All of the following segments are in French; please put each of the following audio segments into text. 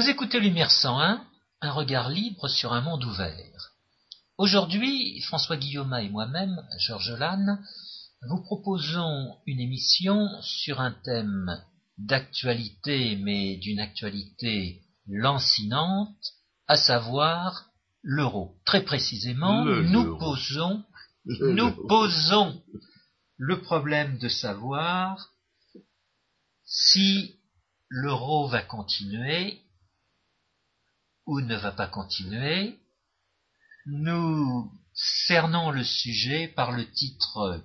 Vous écoutez Lumière 101, un regard libre sur un monde ouvert. Aujourd'hui, François Guillaume et moi-même, Georges Lannes, vous proposons une émission sur un thème d'actualité, mais d'une actualité lancinante, à savoir l'euro. Très précisément, nous posons, nous posons le problème de savoir si l'euro va continuer ou ne va pas continuer. Nous cernons le sujet par le titre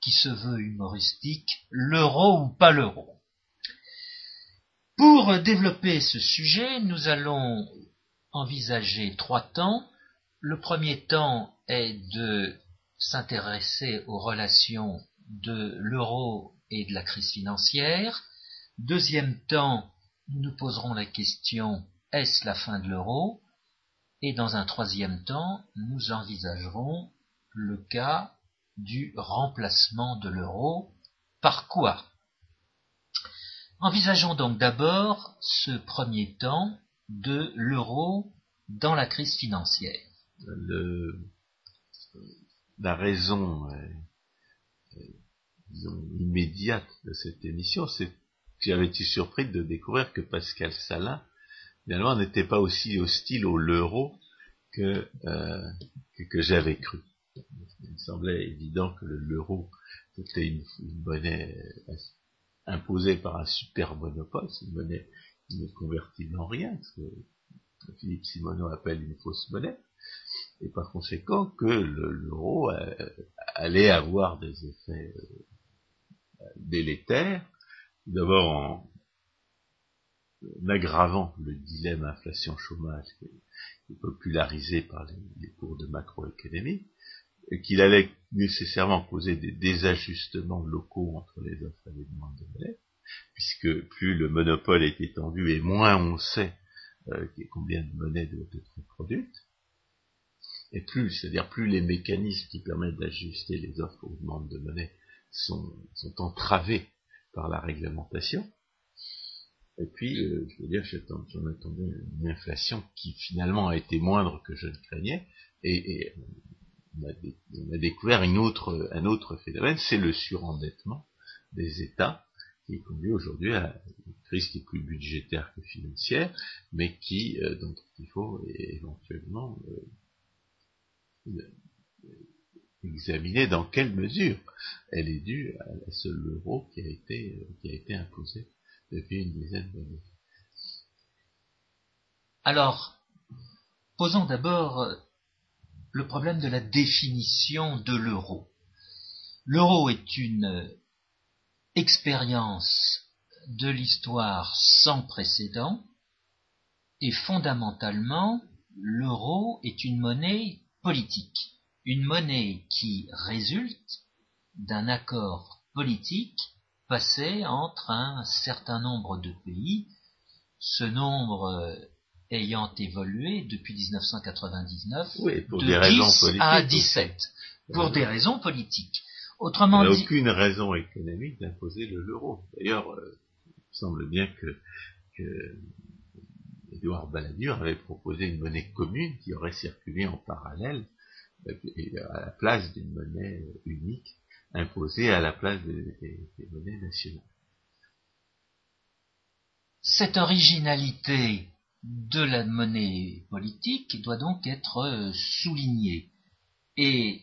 qui se veut humoristique, l'euro ou pas l'euro. Pour développer ce sujet, nous allons envisager trois temps. Le premier temps est de s'intéresser aux relations de l'euro et de la crise financière. Deuxième temps, nous nous poserons la question est-ce la fin de l'euro? Et dans un troisième temps, nous envisagerons le cas du remplacement de l'euro. Par quoi? Envisageons donc d'abord ce premier temps de l'euro dans la crise financière. la raison immédiate de cette émission, c'est que j'avais été surpris de découvrir que Pascal Salin, finalement, n'était pas aussi hostile au l'euro que, euh, que j'avais cru. Il me semblait évident que l'euro était une, monnaie euh, imposée par un super monopole, c'est une monnaie qui ne convertit en rien, ce que Philippe Simoneau appelle une fausse monnaie, et par conséquent que l'euro euh, allait avoir des effets euh, délétères, d'abord en, aggravant le dilemme inflation-chômage qui est, popularisé par les, cours de macroéconomie, qu'il allait nécessairement causer des désajustements locaux entre les offres et les demandes de monnaie, puisque plus le monopole est étendu et moins on sait euh, combien de monnaie doit être produite, et plus, c'est-à-dire plus les mécanismes qui permettent d'ajuster les offres aux demandes de monnaie sont entravés par la réglementation. Et puis, euh, je veux dire, j'en attendais une inflation qui finalement a été moindre que je ne craignais, et, on a, découvert un autre phénomène, c'est le surendettement des États, qui conduit aujourd'hui à une crise qui est plus budgétaire que financière, mais qui, euh, il faut éventuellement euh, examiner dans quelle mesure elle est due à la seule euro qui a été, qui a été imposée Alors, posons d'abord le problème de la définition de l'euro. L'euro est une expérience de l'histoire sans précédent et fondamentalement, l'euro est une monnaie politique, une monnaie qui résulte d'un accord politique passé entre un certain nombre de pays. Ce nombre ayant évolué depuis 1999 de 10 à 17, pour des raisons politiques. Autrement Il n'y a aucune raison économique d'imposer l'euro. D'ailleurs, euh, il semble bien que, que Édouard Balladur avait proposé une monnaie commune qui aurait circulé en parallèle euh, à la place d'une monnaie unique imposée à la place des monnaies nationales. Cette originalité de la monnaie politique doit donc être euh, soulignée. Et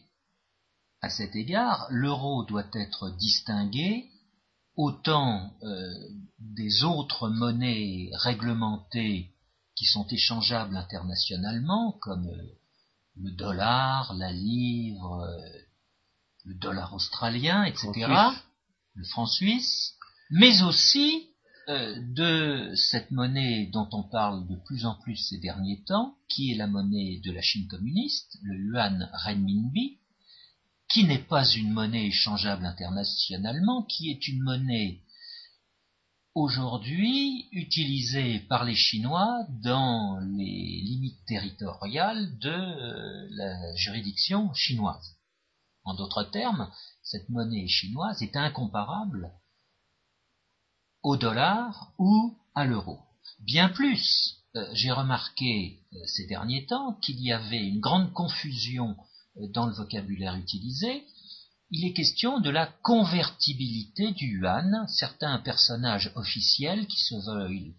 à cet égard, l'euro doit être distingué autant euh, des autres monnaies réglementées qui sont échangeables internationalement, comme euh, le dollar, la livre, le dollar australien, etc., le franc suisse, mais aussi euh, de cette monnaie dont on parle de plus en plus ces derniers temps, qui est la monnaie de la Chine communiste, le yuan renminbi, qui n'est pas une monnaie échangeable internationalement, qui est une monnaie aujourd'hui utilisée par les Chinois dans les limites territoriales de euh, la juridiction chinoise. En d'autres termes, cette monnaie chinoise est incomparable au dollar ou à l'euro. Bien plus, euh, j'ai remarqué euh, ces derniers temps qu'il y avait une grande confusion euh, dans le vocabulaire utilisé. Il est question de la convertibilité du yuan. Certains personnages officiels qui se veulent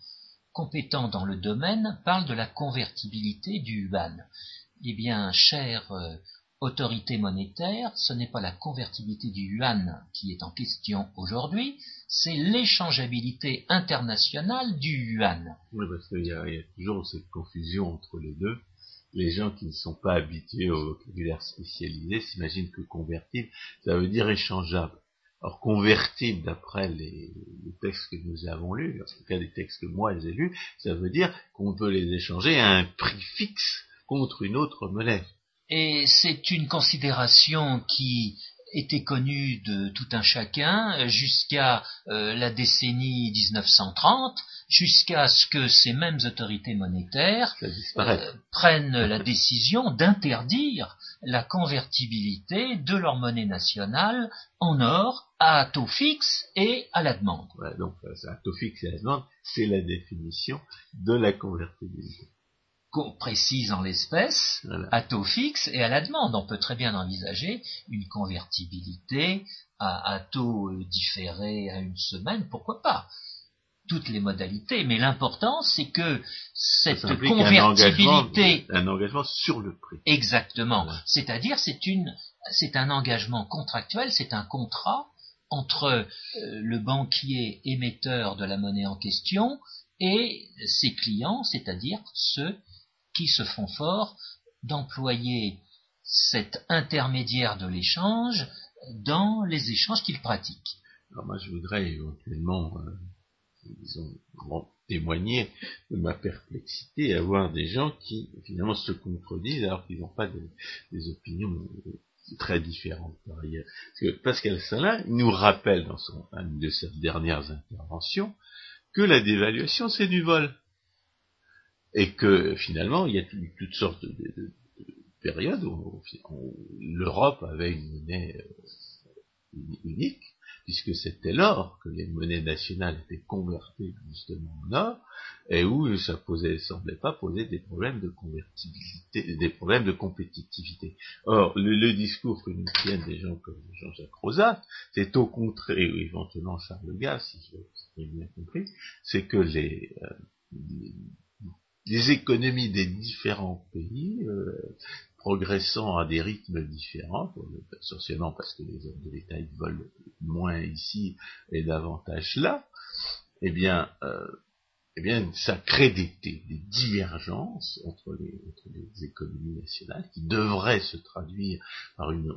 compétents dans le domaine parlent de la convertibilité du yuan. Eh bien, cher autorité monétaire, ce n'est pas la convertibilité du yuan qui est en question aujourd'hui, c'est l'échangeabilité internationale du yuan. Oui, parce qu'il y, a toujours cette confusion entre les deux. Les gens qui ne sont pas habitués au vocabulaire spécialisé s'imaginent que convertible, ça veut dire échangeable. Or, convertible, d'après les, textes que nous avons lus, en tout cas des textes que moi j'ai lus, ça veut dire qu'on peut les échanger à un prix fixe contre une autre monnaie. Et c'est une considération qui était connue de tout un chacun jusqu'à euh, la décennie 1930, jusqu'à ce que ces mêmes autorités monétaires euh, prennent la décision d'interdire la convertibilité de leur monnaie nationale en or à taux fixe et à la demande. donc à taux fixe et à la demande, c'est la définition de la convertibilité précise en l'espèce, à taux fixe et à la demande. On peut très bien envisager une convertibilité à, taux euh, différé à une semaine, pourquoi pas toutes les modalités, mais l'important c'est que cette convertibilité, un engagement, sur le prix. Exactement. C'est-à-dire c'est une, c'est un engagement contractuel, c'est un contrat entre euh, le banquier émetteur de la monnaie en question et ses clients, c'est-à-dire ceux qui se font fort d'employer cet intermédiaire de l'échange dans les échanges qu'ils pratiquent. Alors moi, je voudrais éventuellement, euh, témoigner de ma perplexité à voir des gens qui finalement se contredisent alors qu'ils n'ont pas des opinions euh, très différentes par ailleurs. Parce que Pascal Salin nous rappelle dans son, une de ses dernières interventions que la dévaluation c'est du vol et que finalement il y a toutes sortes de, périodes où, l'Europe avait une monnaie euh, unique, puisque c'était l'or que les monnaies nationales étaient converties justement en or, et où ça posait, semblait pas poser des problèmes de convertibilité, des problèmes de compétitivité. Or, le, discours que nous tiennent des gens comme Jean-Jacques Rosat, c'est au contraire, ou éventuellement Charles Gaz, si j'ai bien compris, c'est que les, euh, les économies des différents pays euh, progressant à des rythmes différents, essentiellement parce que les hommes de l'État volent moins ici et davantage là, eh bien, euh, eh bien, ça crée des, divergences entre les, économies nationales qui devraient se traduire par une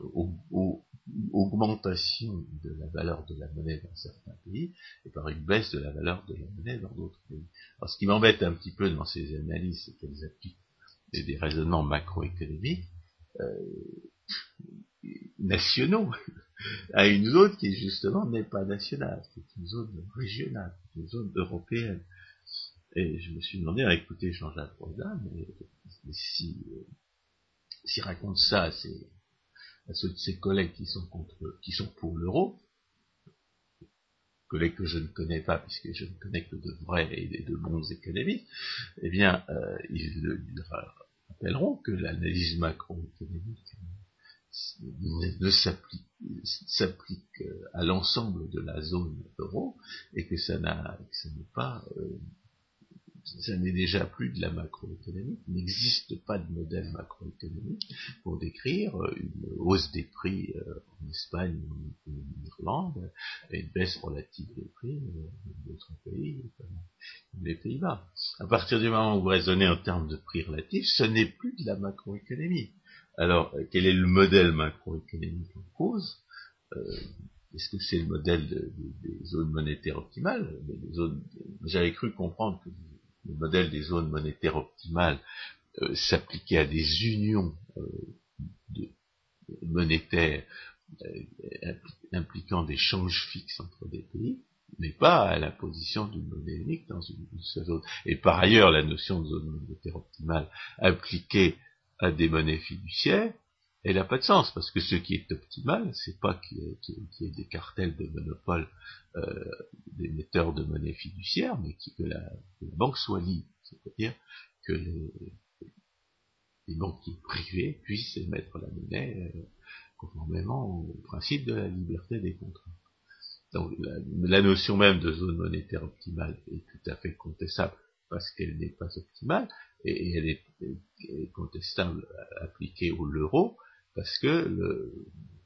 augmentation de la valeur de la monnaie dans certains pays et par une baisse de la valeur de la monnaie dans d'autres pays. Alors, ce qui m'embête un petit peu dans ces analyses, c'est qu'elles appliquent des, raisonnements macroéconomiques euh, nationaux à une zone qui justement n'est pas nationale, c'est une zone régionale, une zone européenne. Et je me suis demandé, à écouter Jean-Jacques Rodin, mais, si, euh, s'il raconte ça à, ceux de ses collègues qui sont contre, qui sont pour l'euro, collègues que je ne connais pas, puisque je ne connais que de vrais et de bons économistes, eh bien, euh, ils, rappelleront que l'analyse macroéconomique ne s'applique à l'ensemble de la zone euro et que ça n'a pas euh, ça n'est déjà plus de la macroéconomie, il n'existe pas de modèle macroéconomique pour décrire euh, une hausse des prix euh, en Espagne ou en Irlande et une baisse relative des prix euh, dans d'autres pays comme les Pays-Bas. À partir du moment où vous raisonnez en termes de prix relatifs, ce n'est plus de la macroéconomie. Alors, quel est le modèle macroéconomique en cause? Est-ce que c'est le modèle des zones monétaires optimales? J'avais cru comprendre que le modèle des zones monétaires optimales euh, s'appliquait à des unions euh, monétaires euh, impliquant des changes fixes entre des pays, mais pas à la position d'une monnaie unique dans une, seule zone. Et par ailleurs, la notion de zone monétaire optimale appliquée à des monnaies fiduciaires elle n'a pas de sens, parce que ce qui est optimal, c'est pas qu'il y, ait des cartels de monopole euh, d'émetteurs de monnaie fiduciaire, mais que la, banque soit libre. C'est-à-dire que les, banquiers privés puissent émettre la monnaie euh, conformément au principe de la liberté des contrats. Donc la, notion même de zone monétaire optimale est tout à fait contestable parce qu'elle n'est pas optimale et, elle est, contestable appliquée au l'euro parce que le,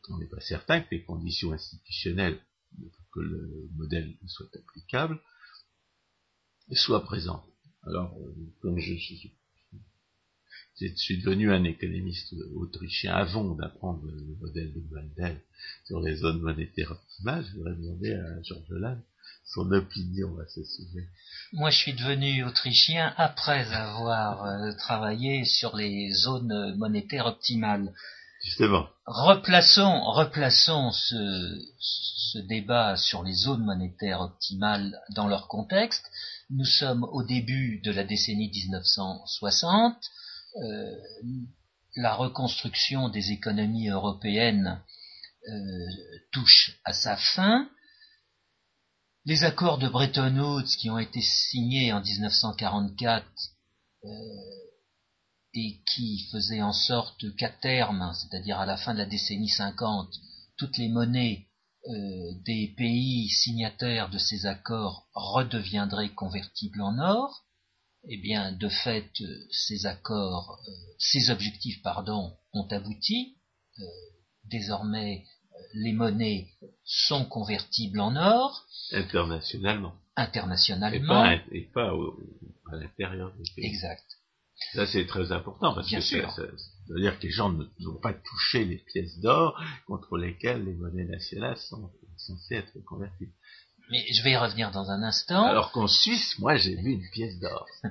on n'est pas certain que les conditions institutionnelles pour que le modèle soit applicable soient présentes. Alors, euh, comme je, je suis devenu un économiste autrichien avant d'apprendre le modèle de Mandel sur les zones monétaires optimales. Je voudrais demander à Georges Lannes son opinion à ce sujet. Moi, je suis devenu autrichien après avoir euh, travaillé sur les zones monétaires optimales. Replaçons, replaçons ce, ce débat sur les zones monétaires optimales dans leur contexte. Nous sommes au début de la décennie 1960. Euh, la reconstruction des économies européennes euh, touche à sa fin. Les accords de Bretton Woods qui ont été signés en 1944 euh, et qui faisaient en sorte qu'à terme, c'est-à-dire à la fin de la décennie 50, toutes les monnaies des pays signataires de ces accords redeviendraient convertibles en or, eh bien, de fait, ces accords, euh, ces objectifs, pardon, ont abouti. Euh, désormais, euh, les monnaies sont convertibles en or. Internationalement. Internationalement. Et pas, à l'intérieur des pays. Exact. Ça, c'est très important parce Bien que sûr. ça, veut dire que les gens ne vont pas toucher les pièces d'or contre lesquelles les monnaies nationales sont censées être converties. Mais je vais y revenir dans un instant. Alors qu'en Suisse, moi, j'ai vu une pièce d'or.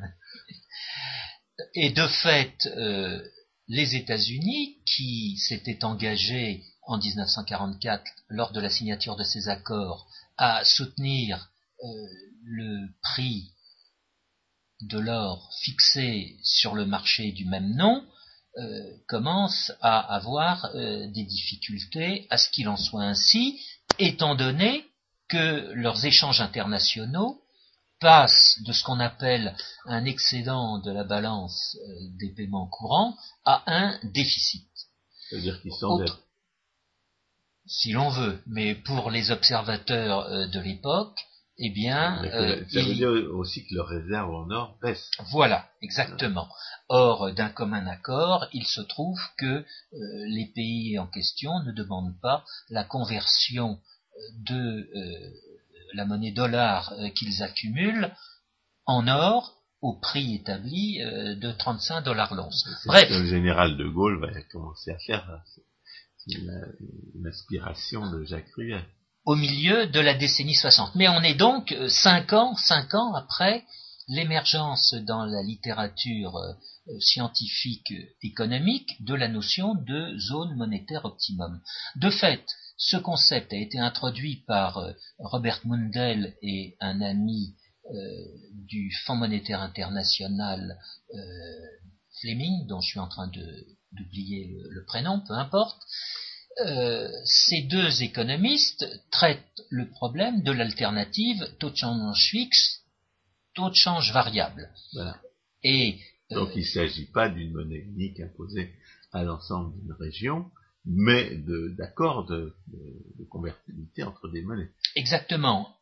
Et de fait, euh, les États-Unis, qui s'étaient engagés en 1944, lors de la signature de ces accords, à soutenir euh, le prix de l'or fixé sur le marché du même nom, euh, commencent à avoir des difficultés à ce qu'il en soit ainsi, étant donné que leurs échanges internationaux passent de ce qu'on appelle un excédent de la balance euh, des paiements courants à un déficit. C'est-à-dire qu'ils sont Si l'on veut, mais pour les observateurs euh, de l'époque, eh bien... Euh, ça veut dire aussi que leurs réserves en or baissent. Voilà, exactement. Or, d'un commun accord, il se trouve que les pays en question ne demandent pas la conversion de euh, la monnaie dollar euh, qu'ils accumulent en or au prix établi euh, de 35 dollars l'once. Bref. Le général de Gaulle va commencer à faire une, aspiration de Jacques Ruel. Au milieu de la décennie 60. Mais on est donc cinq ans, cinq ans après l'émergence dans la littérature scientifique économique de la notion de zone monétaire optimum. De fait, ce concept a été introduit par euh, Robert Mundell et un ami euh, du Fonds monétaire international euh, Fleming, dont je suis en train d'oublier le, prénom, peu importe. Ces deux économistes traitent le problème de l'alternative taux de change fixe, taux de change variable. Et, Donc il ne s'agit pas d'une monnaie unique imposée à l'ensemble d'une région, mais d'accords de, de, convertibilité entre des monnaies. Exactement.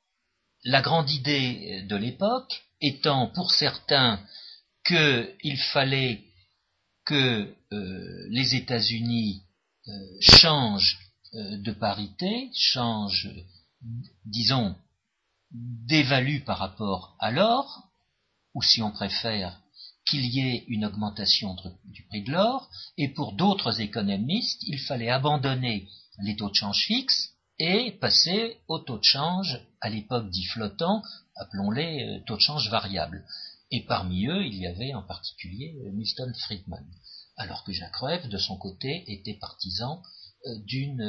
La grande idée de l'époque étant pour certains qu'il fallait que euh, les États-Unis euh, changent euh, de parité, changent, disons, d'évalue par rapport à l'or, ou si on préfère, qu'il y ait une augmentation du prix de l'or, et pour d'autres économistes, il fallait abandonner les taux de change fixes et passer aux taux de change, à l'époque dit flottants, appelons-les euh, taux de change variables. Et parmi eux, il y avait en particulier Milton Friedman, alors que Jacques Rueff, de son côté, était partisan euh, d'une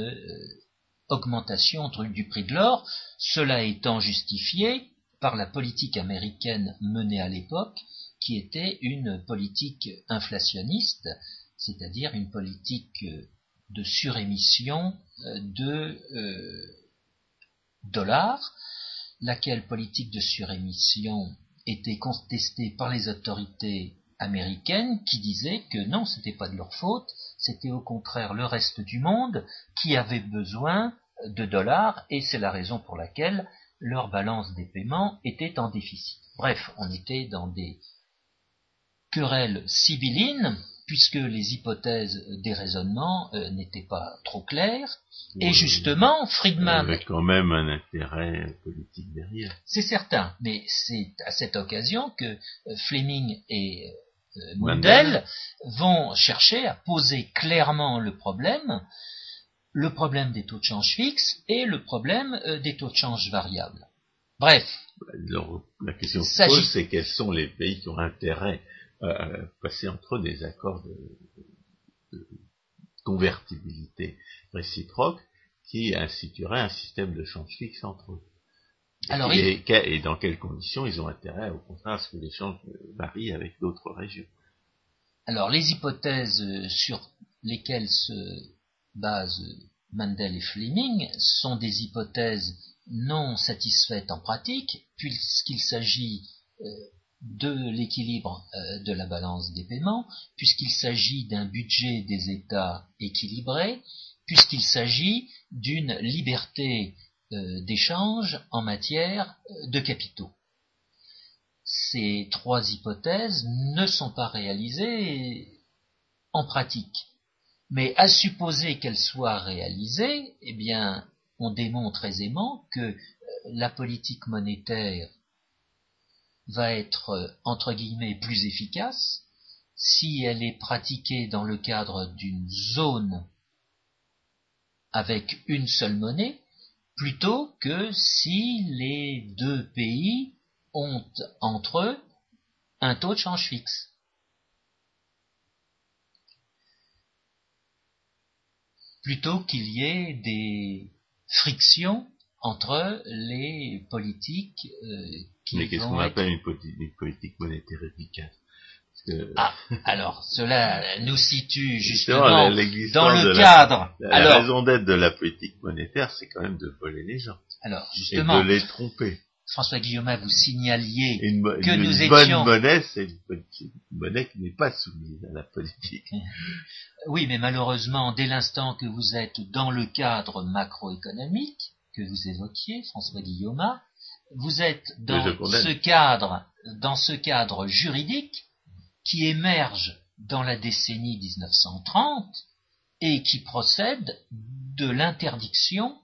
augmentation du prix de l'or, cela étant justifié par la politique américaine menée à l'époque, qui était une politique inflationniste, c'est-à-dire une politique de surémission euh, de euh, dollars, laquelle politique de surémission était contestée par les autorités américaines qui disaient que non, ce n'était pas de leur faute, c'était au contraire le reste du monde qui avait besoin de dollars et c'est la raison pour laquelle leur balance des paiements était en déficit. Bref, on était dans des querelles sibyllines puisque les hypothèses des raisonnements euh, n'étaient pas trop claires. et justement, Friedman... avait quand même un intérêt politique derrière. C'est certain, mais c'est à cette occasion que euh, Fleming et euh, Mundell vont chercher à poser clairement le problème, le problème des taux de change fixes et le problème des taux de change variables. Bref. la question qui se pose, c'est quels sont les pays qui ont intérêt euh, passer entre eux des accords de, convertibilité réciproque qui institueraient un système de change fixe entre eux. Alors, et, et, dans quelles conditions ils ont intérêt, au contraire, à ce que l'échange varie avec d'autres régions? Alors, les hypothèses sur lesquelles se basent Mandel et Fleming sont des hypothèses non satisfaites en pratique, puisqu'il s'agit euh, de l'équilibre euh, de la balance des paiements, puisqu'il s'agit d'un budget des États équilibré, puisqu'il s'agit d'une liberté euh, d'échange en matière euh, de capitaux. Ces trois hypothèses ne sont pas réalisées en pratique. Mais à supposer qu'elles soient réalisées, eh bien, on démontre aisément que la politique monétaire va être euh, entre guillemets plus efficace si elle est pratiquée dans le cadre d'une zone avec une seule monnaie, plutôt que si les deux pays ont entre eux un taux de change fixe. Plutôt qu'il y ait des frictions entre les politiques euh, qui Mais qu'est-ce qu'on appelle une, politique monétaire efficace Ah, alors, cela nous situe justement dans le cadre. La, raison d'être de la politique monétaire, c'est quand même de voler les gens. Alors, justement. Et de les tromper. François Guillaume, vous signaliez que une nous étions... bonne monnaie, c'est une, monnaie qui n'est pas soumise à la politique. Oui, mais malheureusement, dès l'instant que vous êtes dans le cadre macroéconomique, que vous évoquiez, François Guillaume, vous êtes dans ce cadre, dans ce cadre juridique qui émerge dans la décennie 1930 et qui procède de l'interdiction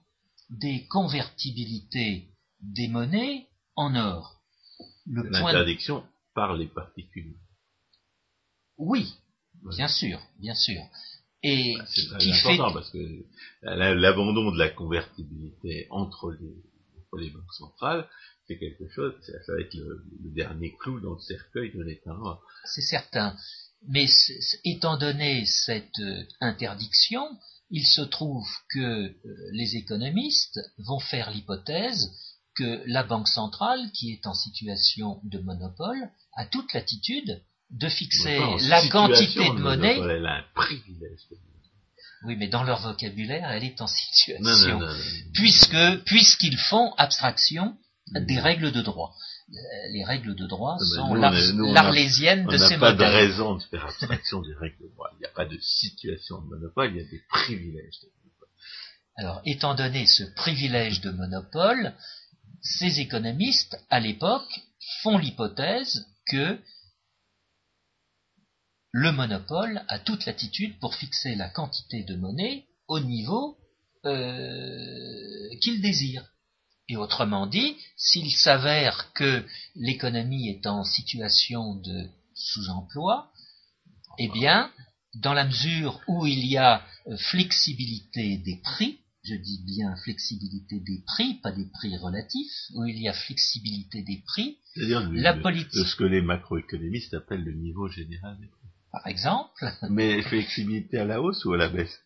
des convertibilités des monnaies en or. L'interdiction par les particuliers. Oui, bien sûr, bien sûr. Et bah, c'est très important parce que l'abandon de la convertibilité entre les, banques centrales, c'est quelque chose, ça va être le, dernier clou dans le cercueil de l'État. C'est certain. Mais étant donné cette euh, interdiction, il se trouve que euh, les économistes vont faire l'hypothèse que la Banque centrale, qui est en situation de monopole, a toute latitude de fixer la quantité de monnaie. Elle a un privilège. Oui, mais dans leur vocabulaire, elle est en situation. puisque, puisqu'ils font abstraction des règles de droit. Euh, les règles de droit sont l'arlésiennes de ces modèles. On n'a pas de raison de faire abstraction des règles de droit. Il n'y a pas de situation de monopole, il y a des privilèges de monopole. Alors, étant donné ce privilège de monopole, ces économistes, à l'époque, font l'hypothèse que le monopole a toute latitude pour fixer la quantité de monnaie au niveau euh, qu'il désire. Et autrement dit, s'il s'avère que l'économie est en situation de sous-emploi, eh bien, dans la mesure où il y a euh, flexibilité des prix, je dis bien flexibilité des prix, pas des prix relatifs, où il y a flexibilité des prix, la politique... ce que les macroéconomistes appellent le niveau général des prix par exemple. Mais flexibilité à la hausse ou à la baisse?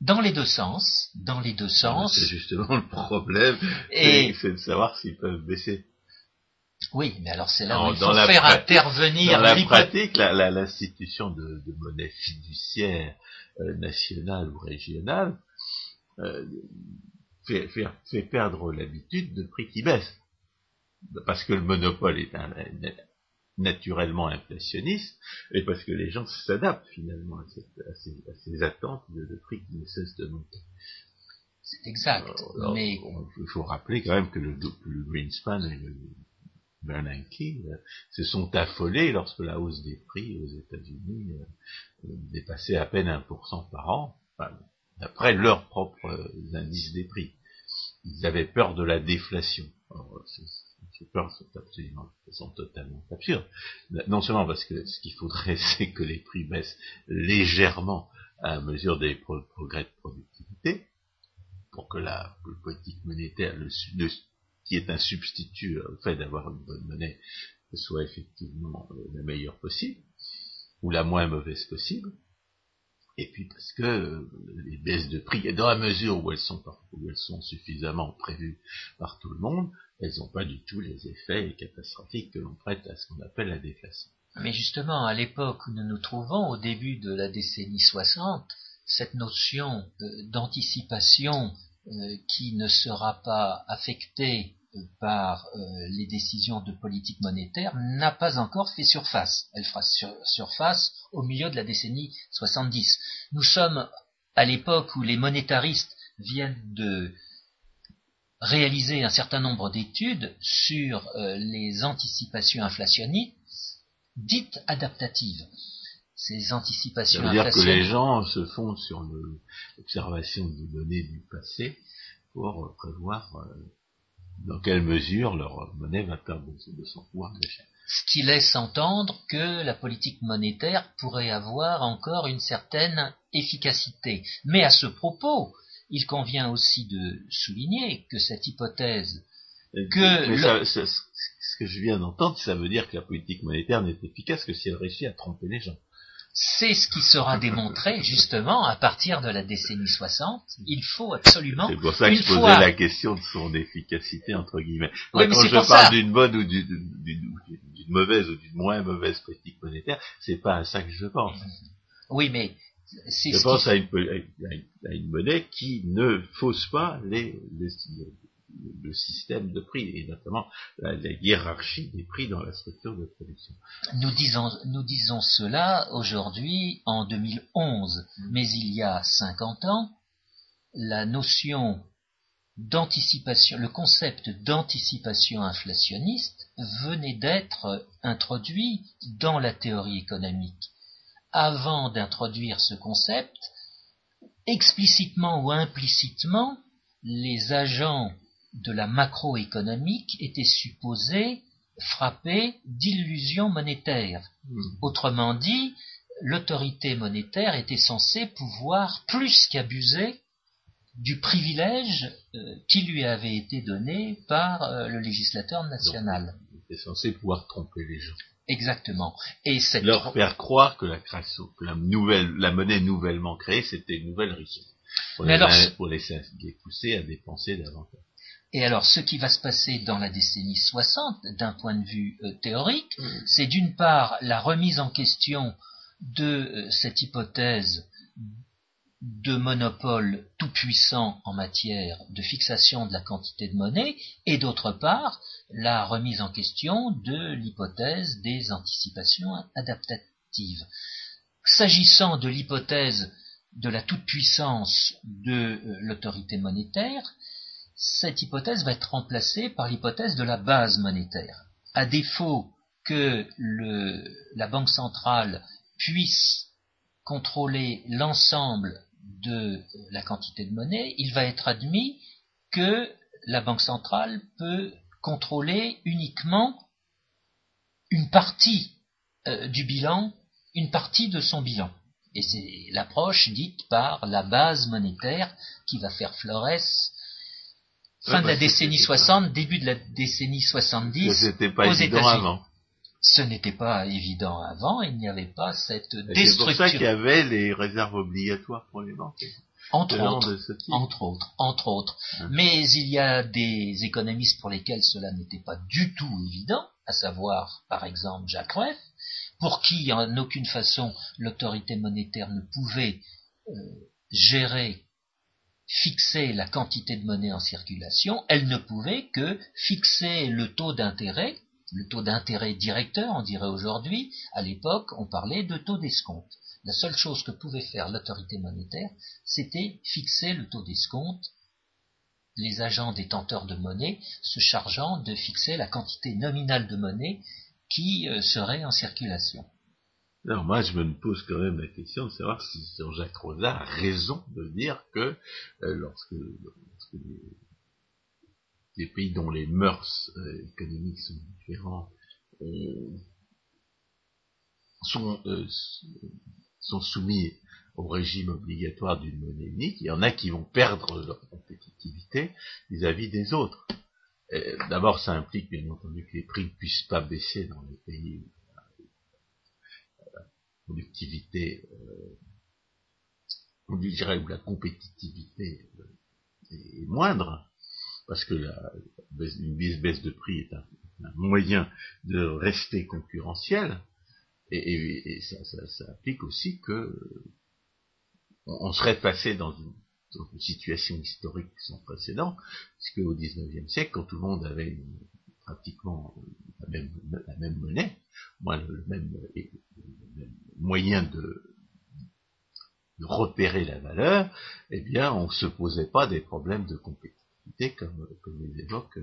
Dans les deux sens. Dans les deux sens. C'est justement le problème. Et c'est de savoir s'ils peuvent baisser. Oui, mais alors c'est là où il faut faire intervenir dans la pratique l'institution de, monnaie fiduciaire euh, nationale ou régionale euh, fait, fait, perdre l'habitude de prix qui baissent. Parce que le monopole est un, naturellement inflationniste, et parce que les gens s'adaptent finalement à, ces, attentes de, prix qui ne cessent de monter. C'est exact. mais il faut rappeler quand même que le, Greenspan et le Bernanke euh, se sont affolés lorsque la hausse des prix aux États-Unis euh, dépassait à peine 1% par an, d'après leurs propres indices des prix. Ils avaient peur de la déflation. Ces peurs sont absolument, sont totalement absurdes. Non seulement parce que ce qu'il faudrait, c'est que les prix baissent légèrement à mesure des progrès de productivité, pour que la politique monétaire, le, qui est un substitut au fait d'avoir une bonne monnaie, soit effectivement euh, la meilleure possible, ou la moins mauvaise possible. Et puis parce que euh, les baisses de prix, dans la mesure où elles sont, où elles sont suffisamment prévues par tout le monde, elles n'ont pas du tout les effets catastrophiques que l'on prête à ce qu'on appelle la déflation. Mais justement, à l'époque où nous nous trouvons, au début de la décennie 60, cette notion euh, d'anticipation euh, qui ne sera pas affectée euh, par les décisions de politique monétaire n'a pas encore fait surface. Elle fera surface au milieu de la décennie 70. Nous sommes à l'époque où les monétaristes viennent de réaliser un certain nombre d'études sur les anticipations inflationnistes dites adaptatives ces anticipations Ça veut dire que les gens se fondent sur l'observation des données du passé pour prévoir euh, dans quelle mesure leur monnaie va perdre de son pouvoir d'achat. Ce qui laisse entendre que la politique monétaire pourrait avoir encore une certaine efficacité. Mais à ce propos, il convient aussi de souligner que cette hypothèse que ce que je viens d'entendre, ça veut dire que la politique monétaire n'est efficace que si elle réussit à tromper les gens. C'est ce qui sera démontré justement à partir de la décennie 60. Il faut absolument. C'est pour ça que je posais la question de son efficacité entre guillemets. quand je parle d'une bonne ou d'une mauvaise ou d'une moins mauvaise politique monétaire, c'est pas à ça que je pense. Oui, mais je pense à, une, à, une, monnaie qui ne fausse pas les, les, le système de prix, et notamment la, hiérarchie des prix dans la structure de production. Nous disons, nous disons cela aujourd'hui en 2011, mais il y a 50 ans, la notion d'anticipation, le concept d'anticipation inflationniste venait d'être introduit dans la théorie économique. Avant d'introduire ce concept, explicitement ou implicitement, les agents de la macroéconomique était supposé frapper d'illusions monétaires. Hmm. Autrement dit, l'autorité monétaire était censée pouvoir plus qu'abuser du privilège euh, qui lui avait été donné par euh, le législateur national. il était censé pouvoir tromper les gens. Exactement. Et leur faire croire que la création, la nouvelle, la monnaie nouvellement créée, c'était une nouvelle richesse. Pour, les, pour les pousser à dépenser davantage. Et alors, ce qui va se passer dans la décennie 60, d'un point de vue euh, théorique, mm. c'est d'une part la remise en question de euh, cette hypothèse de monopole tout-puissant en matière de fixation de la quantité de monnaie, et d'autre part, la remise en question de l'hypothèse des anticipations adaptatives. S'agissant de l'hypothèse de la toute-puissance de euh, l'autorité monétaire, cette hypothèse va être remplacée par l'hypothèse de la base monétaire. À défaut que la Banque centrale puisse contrôler l'ensemble de la quantité de monnaie, il va être admis que la Banque centrale peut contrôler uniquement une partie euh, du bilan, une partie de son bilan. Et c'est l'approche dite par la base monétaire qui va faire Flores fin de la décennie 60, début de la décennie 70 pas aux avant. Ce n'était pas évident avant, il n'y avait pas cette destruction. C'est pour ça qu'il y avait les réserves obligatoires pour les banques. Entre autres, entre autres, entre hein. autres. Mais il y a des économistes pour lesquels cela n'était pas du tout évident, à savoir par exemple Jacques Rueff, pour qui en aucune façon l'autorité monétaire ne pouvait euh, gérer, fixer la quantité de monnaie en circulation, elle ne pouvait que fixer le taux d'intérêt, le taux d'intérêt directeur, on dirait aujourd'hui, à l'époque on parlait de taux d'escompte. La seule chose que pouvait faire l'autorité monétaire, c'était fixer le taux d'escompte, les agents détenteurs de monnaie se chargeant de fixer la quantité nominale de monnaie qui euh, serait en circulation. Alors moi, je me pose quand même la question de savoir si Jean-Jacques Rosa a raison de dire que euh, lorsque, pays dont les mœurs euh, économiques sont différents sont, sont soumis au régime obligatoire d'une monnaie unique, il y en a qui vont perdre leur compétitivité vis-à-vis des autres. D'abord, ça implique bien entendu que les prix ne puissent pas baisser dans les pays où la productivité, euh, on dirait où la compétitivité euh, est moindre, parce que la, une baisse de prix est un, moyen de rester concurrentiel, et, ça, ça, ça, applique aussi que on, serait passé dans une, situation historique sans précédent, puisque au XIXe siècle, quand tout le monde avait pratiquement la même, monnaie, moins le, même, moyen de, repérer la valeur, eh bien, on ne se posait pas des problèmes de comme, les Jean-Jacques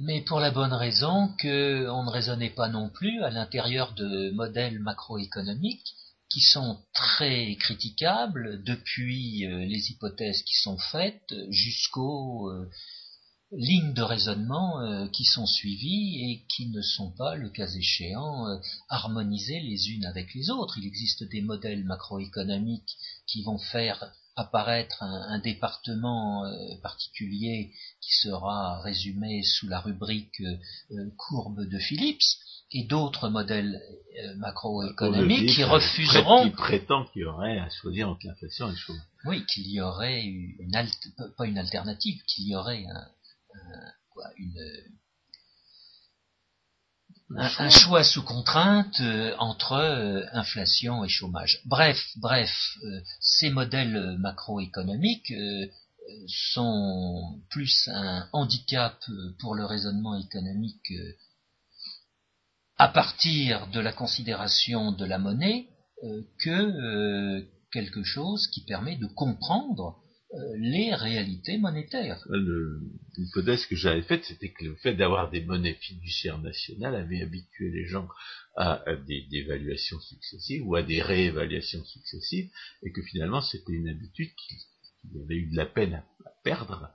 mais pour la bonne raison qu'on ne raisonnait pas non plus à l'intérieur de modèles macroéconomiques qui sont très critiquables depuis euh, les hypothèses qui sont faites jusqu'aux euh, lignes de raisonnement euh, qui sont suivies et qui ne sont pas, le cas échéant, harmonisées les unes avec les autres. Il existe des modèles macroéconomiques qui vont faire apparaître un, département particulier qui sera résumé sous la rubrique courbe de Phillips, et d'autres modèles euh, macroéconomiques qui refuseront. Qui prétend qu'il y aurait à choisir entre l'inflation et le chômage. Oui, qu'il y aurait une pas une alternative, qu'il y aurait un, quoi, une, un, choix sous contrainte euh, entre euh, inflation et chômage. Bref, bref, ces modèles macroéconomiques sont plus un handicap pour le raisonnement économique à partir de la considération de la monnaie euh, que euh, quelque chose qui permet de comprendre euh, les réalités monétaires. L'hypothèse que j'avais faite, c'était que le fait d'avoir des monnaies fiduciaires nationales avait habitué les gens à, des dévaluations successives ou à des réévaluations successives, et que finalement c'était une habitude qui, avait eu de la peine à, perdre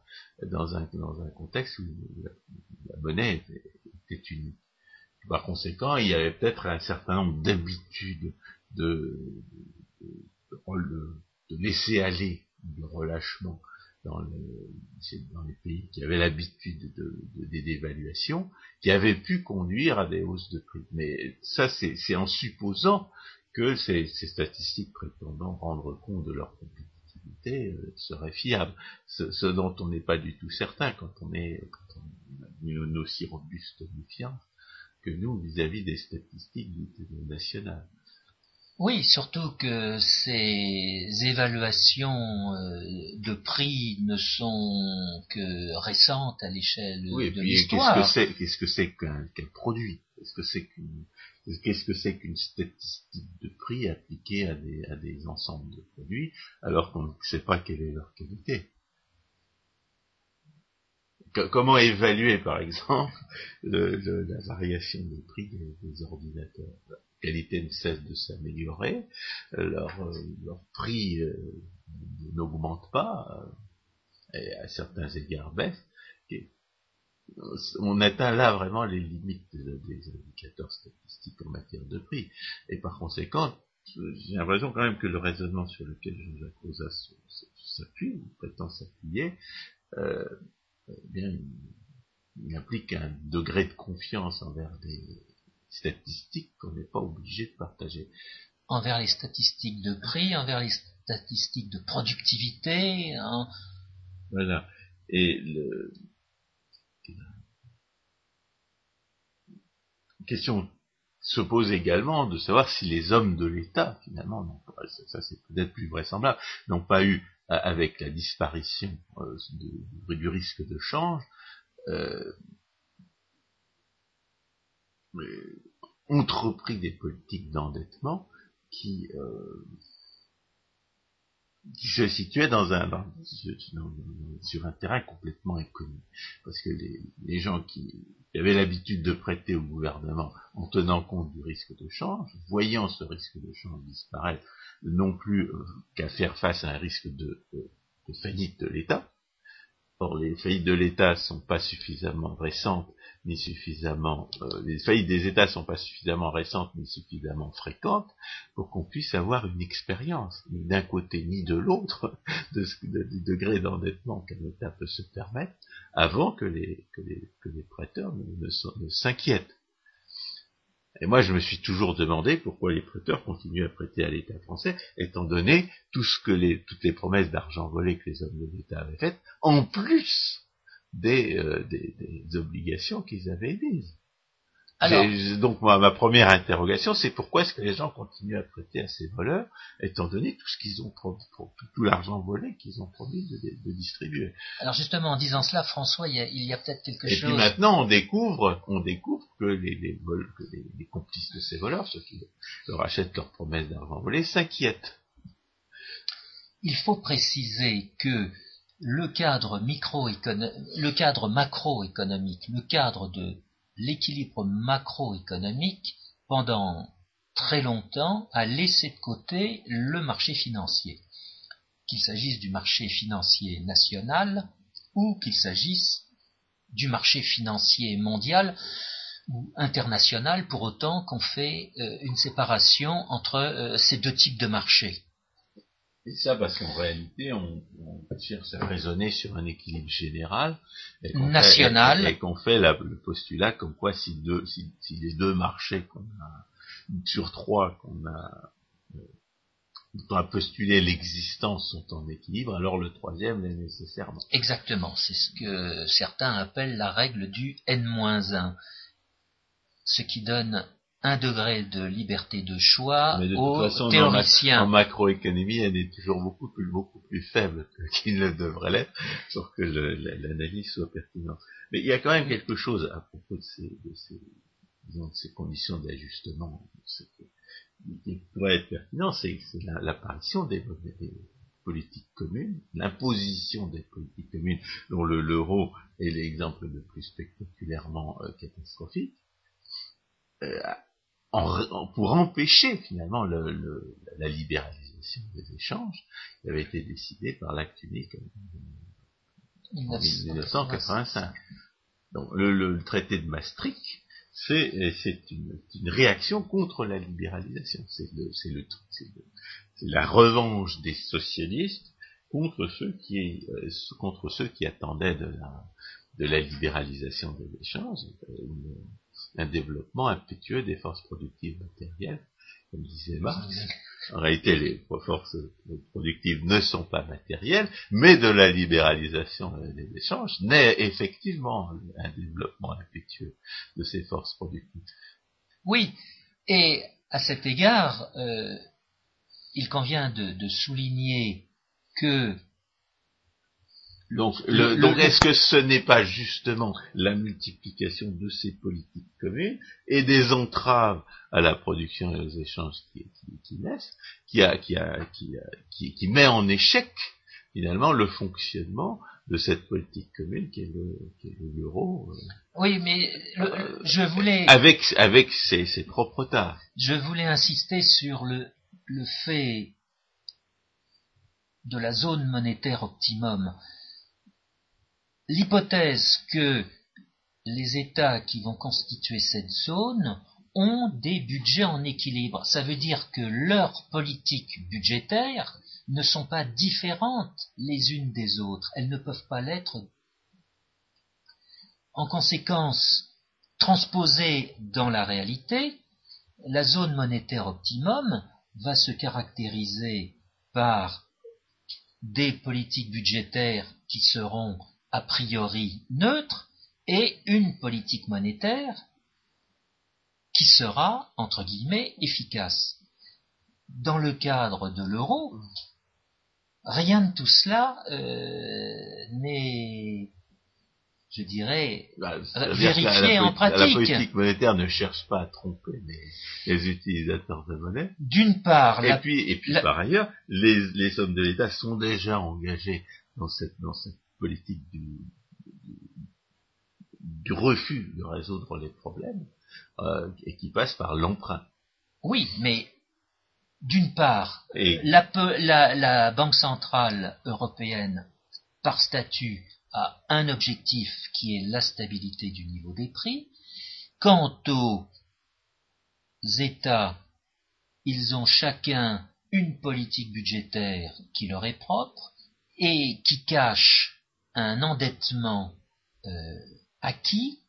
dans un, dans un contexte où la, monnaie était unique. Par conséquent, il y avait peut-être un certain nombre d'habitudes de, de, laisser aller, de relâchement dans, les pays qui avaient l'habitude de, des dévaluations, qui avaient pu conduire à des hausses de prix. Mais ça, c'est en supposant que ces, statistiques prétendant rendre compte de leur compétitivité euh, seraient fiables. Ce, dont on n'est pas du tout certain quand on est quand on une aussi robuste méfiance que nous vis-à-vis des statistiques nationales. Oui, surtout que ces évaluations euh, de prix ne sont que récentes à l'échelle de l'histoire. Qu'est-ce que c'est qu'un produit? Qu'est-ce que c'est qu'une qu'est-ce que c'est qu'une statistique de prix appliquée à des, à des ensembles de produits alors qu'on ne sait pas quelle est leur qualité? Comment évaluer, par exemple, la variation des prix des, ordinateurs? Qualité ne cesse de s'améliorer, leur, leur, prix euh, n'augmente pas, euh, et à certains égards baisse. on atteint là vraiment les limites des, indicateurs statistiques en matière de prix. Et par conséquent, j'ai l'impression quand même que le raisonnement sur lequel Jacques Rosa s'appuie, ou prétend s'appuyer, euh, euh, bien, il implique un degré de confiance envers des statistiques qu'on n'est pas obligé de partager. Envers les statistiques de prix, envers les statistiques de productivité. Hein. Voilà. Et le, question se pose également de savoir si les hommes de l'État, finalement, ça, c'est peut-être plus vraisemblable, n'ont pas eu, avec la disparition du risque de change, entrepris des politiques d'endettement qui, euh, se situaient dans un, sur un terrain complètement inconnu. Parce que les, gens qui avaient l'habitude de prêter au gouvernement en tenant compte du risque de change, voyant ce risque de change disparaître, non plus euh, qu'à faire face à un risque de, de faillite de l'État, Or, les faillites de l'État sont pas suffisamment récentes, ni suffisamment, euh, les faillites des États sont pas suffisamment récentes, ni suffisamment fréquentes, pour qu'on puisse avoir une expérience, ni d'un côté ni de l'autre, de, du degré d'endettement qu'un État peut se permettre, avant que les, que les, que les prêteurs ne s'inquiètent. Et moi, je me suis toujours demandé pourquoi les prêteurs continuent à prêter à l'État français, étant donné tout ce que les, toutes les promesses d'argent volé que les hommes de l'État avaient faites, en plus des, euh, des, des obligations qu'ils avaient émises donc moi, ma première interrogation, c'est pourquoi est-ce que les gens continuent à prêter à ces voleurs, étant donné tout ce qu'ils ont tout, l'argent volé qu'ils ont promis de, distribuer. Alors justement, en disant cela, François, il y a, peut-être quelque chose. Et puis maintenant, on découvre, on découvre que les, les, les complices de ces voleurs, ceux qui leur achètent leurs promesses d'argent volé, s'inquiètent. Il faut préciser que le cadre macroéconomique, le cadre de l'équilibre macroéconomique, pendant très longtemps, a laissé de côté le marché financier, qu'il s'agisse du marché financier national ou qu'il s'agisse du marché financier mondial ou international, pour autant qu'on fait euh, une séparation entre euh, ces deux types de marchés. Et ça parce qu'en réalité, on, on, cherche à raisonner sur un équilibre général et national et, qu'on fait le postulat comme quoi si, deux, si, les deux marchés qu'on a sur trois qu'on a euh, a postulé l'existence sont en équilibre, alors le troisième l'est nécessairement. Exactement, c'est ce que certains appellent la règle du n-1, ce qui donne un degré de liberté de choix Mais de aux toute façon, théoriciens. En, macroéconomie, elle est toujours beaucoup plus, beaucoup plus faible qu'il ne devrait l'être pour que l'analyse soit pertinente. Mais il y a quand même quelque chose à propos de ces, de ces, disons, de ces conditions d'ajustement qui pourrait être pertinent, c'est l'apparition des, des, politiques communes, l'imposition des politiques communes, dont l'euro est l'exemple le plus spectaculairement euh, catastrophique. Euh, pour empêcher finalement la libéralisation des échanges qui avait été décidée par l'acte unique en 1985. Donc le, traité de Maastricht, c'est une, réaction contre la libéralisation. C'est la revanche des socialistes contre ceux qui, euh, attendaient de la, de la libéralisation des échanges, un développement impétueux des forces productives matérielles, comme disait Marx. En réalité, les forces productives ne sont pas matérielles, mais de la libéralisation des échanges naît effectivement un développement impétueux de ces forces productives. Oui, et à cet égard, euh, il convient de souligner que donc, est-ce que ce n'est pas justement la multiplication de ces politiques communes et des entraves à la production et aux échanges qui, naissent, qui, a, qui, a, qui, qui, met en échec finalement le fonctionnement de cette politique commune qui est l'euro. Euh, oui, mais euh, je voulais avec avec ses, ses propres tâches. Je voulais insister sur le le fait de la zone monétaire optimum l'hypothèse que les États qui vont constituer cette zone ont des budgets en équilibre. Ça veut dire que leurs politiques budgétaires ne sont pas différentes les unes des autres. Elles ne peuvent pas l'être. En conséquence, transposée dans la réalité, la zone monétaire optimum va se caractériser par des politiques budgétaires qui seront a priori neutre et une politique monétaire qui sera, entre guillemets, efficace. Dans le cadre de l'euro, rien de tout cela euh, n'est je dirais, bah, vérifié en pratique. La politique monétaire ne cherche pas à tromper les, utilisateurs de monnaie. D'une part. Et puis, et puis par ailleurs, les, les hommes de l'État sont déjà engagés dans cette, dans cette politique du, du, refus de résoudre les problèmes euh, et qui passe par l'emprunt. Oui, mais d'une part, la, la, la Banque centrale européenne, par statut, a un objectif qui est la stabilité du niveau des prix. Quant aux États, ils ont chacun une politique budgétaire qui leur est propre et qui cache un endettement euh, acquis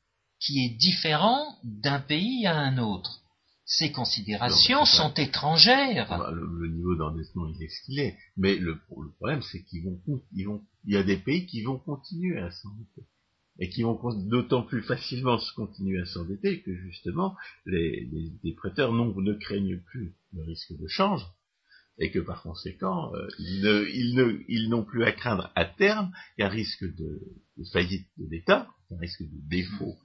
qui est différent d'un pays à un autre. Ces considérations sont étrangères. Bah, le, niveau d'endettement, il est ce qu'il est. Mais le, problème, c'est qu'ils vont, ils vont, il y a des pays qui vont continuer à s'endetter. Et qui vont d'autant plus facilement se continuer à s'endetter que justement, les, prêteurs ne craignent plus le risque de change. Et que par conséquent, euh, ils, n'ont plus à craindre à terme un risque de, faillite de l'État, un risque de défaut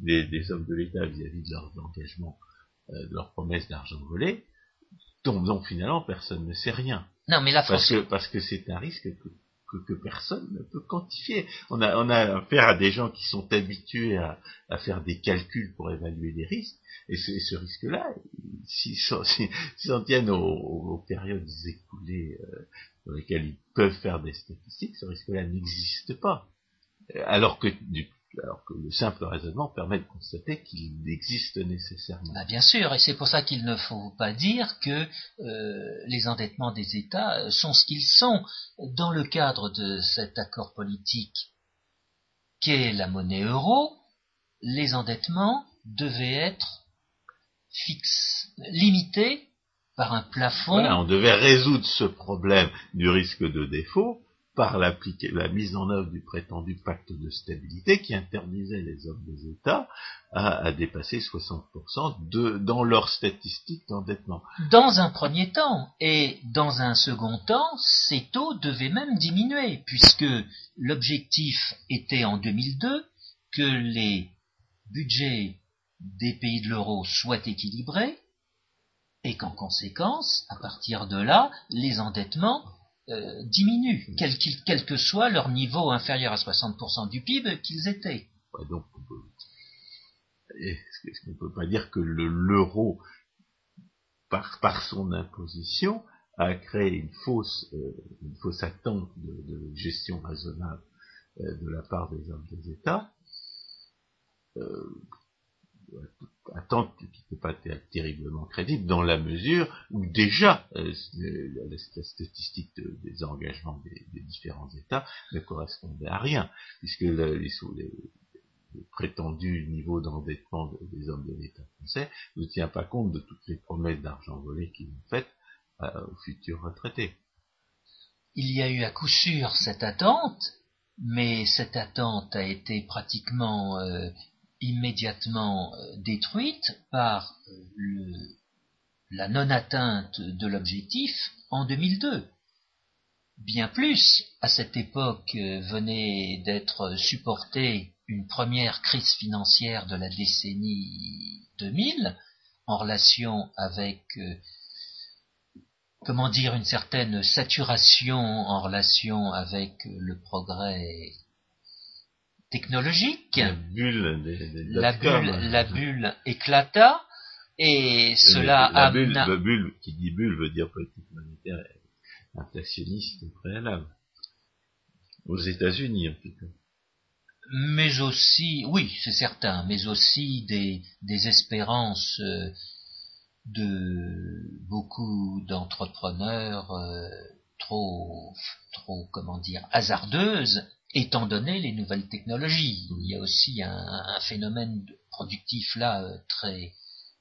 des, hommes de l'État vis-à-vis de leurs engagements euh, de leur promesse d'argent volé, dont, finalement personne ne sait rien. Non, mais la parce que parce que c'est un risque que, personne ne peut quantifier. On a on a affaire à des gens qui sont habitués à, à faire des calculs pour évaluer les risques, et ce, ce risque-là, s'ils s'en tiennent aux, aux, périodes écoulées euh, dans lesquelles ils peuvent faire des statistiques, ce risque-là n'existe pas. Alors que du alors que le simple raisonnement permet de constater qu'il existe nécessairement. Bah, bien sûr, et c'est pour ça qu'il ne faut pas dire que euh, les endettements des États euh, sont ce qu'ils sont. Dans le cadre de cet accord politique qu'est la monnaie euro, les endettements devaient être fixes, limités par un plafond. Voilà, on devait résoudre ce problème du risque de défaut par la mise en œuvre du prétendu pacte de stabilité qui interdisait les hommes des États à, dépasser 60% de, dans leurs statistiques d'endettement. Dans un premier temps, et dans un second temps, ces taux devaient même diminuer, puisque l'objectif était en 2002 que les budgets des pays de l'euro soient équilibrés, et qu'en conséquence, à partir de là, les endettements euh, diminuent, quel, quel, que soit leur niveau inférieur à 60% du PIB qu'ils étaient. donc, est-ce qu'on ne peut pas dire que l'euro, par, par, son imposition, a créé une fausse, euh, une fausse attente de, gestion raisonnable euh, de la part des hommes des États attente qui peut pas être terriblement crédible dans la mesure où déjà euh, la, statistique des engagements des, différents États ne correspondait à rien, puisque le, les, prétendu niveau d'endettement des hommes de l'État français ne tient pas compte de toutes les promesses d'argent volé qu'ils ont faites euh, aux futurs retraités. Il y a eu à coup sûr cette attente, mais cette attente a été pratiquement euh, immédiatement euh, détruite par euh, la non-atteinte de l'objectif en 2002. Bien plus, à cette époque euh, venait d'être supportée une première crise financière de la décennie 2000 en relation avec comment dire une certaine saturation en relation avec le progrès technologique. La bulle, la, bulle la bulle éclata et cela la, amena... Bulle, bulle, qui dit bulle veut dire politique monétaire inflationniste préalable. Aux États-Unis en tout cas. Mais aussi, oui, c'est certain, mais aussi des, des espérances euh, de beaucoup d'entrepreneurs euh, trop, trop, comment dire, hasardeuses étant donné les nouvelles technologies. Il y a aussi un, phénomène productif là euh, très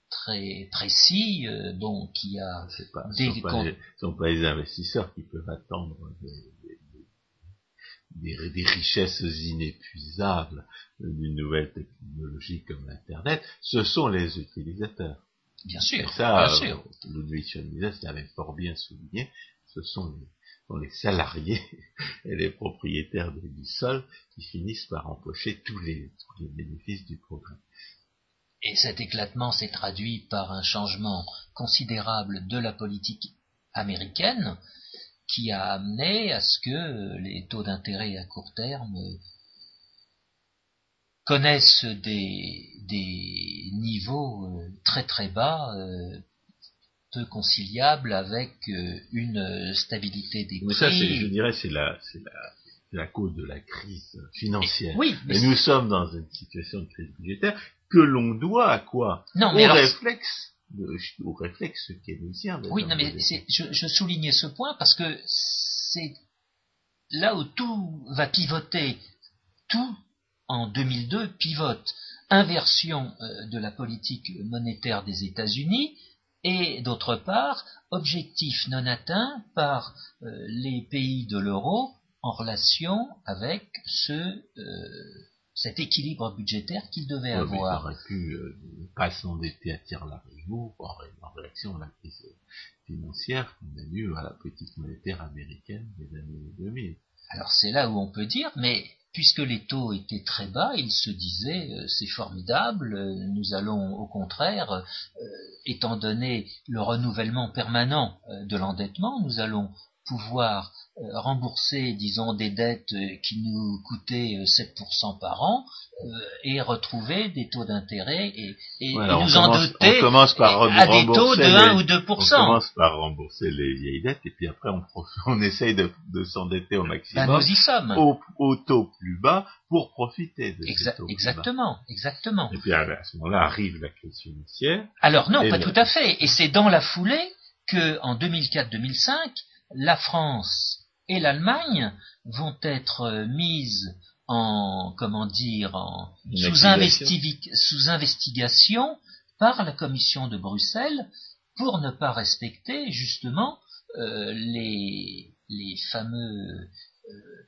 très précis, euh, donc il y a pas, des... Ce ne sont, pas les investisseurs qui peuvent attendre des, richesses inépuisables d'une nouvelle technologie comme l'Internet, ce sont les utilisateurs. Bien sûr, ça, bien sûr. Ludwig von Mises l'avait fort bien souligné, ce sont les, salariés et les propriétaires du sol qui finissent par empocher tous les, les bénéfices du progrès. Et cet éclatement s'est traduit par un changement considérable de la politique américaine qui a amené à ce que les taux d'intérêt à court terme connaissent des, des niveaux euh, très très bas, euh, peu conciliables avec euh, une stabilité des prix. Mais ça, je dirais, c'est la, la, la cause de la crise financière. oui, mais, nous sommes dans une situation de crise budgétaire que l'on doit à quoi? Non, mais Au réflexe au réflexe keynésien. Oui, non, mais je, je, soulignais ce point parce que c'est là où tout va pivoter, tout en 2002 pivote. Inversion euh, de la politique monétaire des États-Unis et d'autre part, objectif non atteint par euh, les pays de l'euro en relation avec ce euh, cet équilibre budgétaire qu'il devait avoir. Il aurait pu euh, pas s'endetter à tir larigot en, réaction à la crise financière qu'on a eue à la politique monétaire américaine des années 2000. Alors c'est là où on peut dire, mais puisque les taux étaient très bas, il se disait euh, c'est formidable, euh, nous allons au contraire, étant donné le renouvellement permanent de l'endettement, nous allons pouvoir euh, rembourser, disons, des dettes euh, qui nous coûtaient 7% euh, par an et retrouver des taux d'intérêt et, et, nous en doter à des taux de 1 ou 2%. On commence par rembourser les vieilles dettes et puis après on, on essaye de, de s'endetter au maximum ben, nous y sommes. Au, au, taux plus bas pour profiter de ces taux Exactement, exactement. Et puis à, ce moment-là arrive la crise financière. Alors non, pas tout à fait. Et c'est dans la foulée que en 2004-2005, la France et l'Allemagne vont être euh, mises en, comment dire, en, sous, investigation par la Commission de Bruxelles pour ne pas respecter justement euh, les, les fameux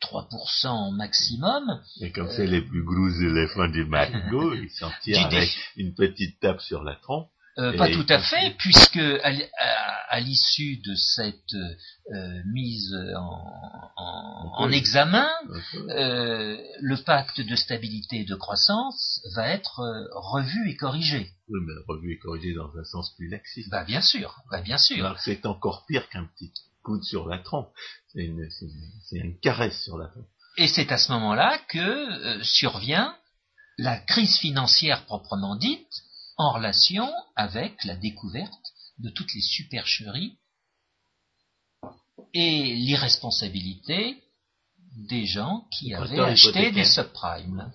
3% euh, maximum. Et comme c'est les plus gros éléphants du marigot, ils s'en tirent avec une petite tape sur la trompe. Euh, pas tout à fait, puisque à, l'issue de cette euh, mise en, examen, euh, le pacte de stabilité et de croissance va être revu et corrigé. Oui, mais revu et corrigé dans un sens plus laxiste. Bah bien sûr, bah bien sûr. C'est encore pire qu'un petit coup sur la trompe. C'est une, une, caresse sur la trompe. Et c'est à ce moment-là que survient la crise financière proprement dite, en relation avec la découverte de toutes les supercheries et l'irresponsabilité des gens qui avaient acheté des subprimes.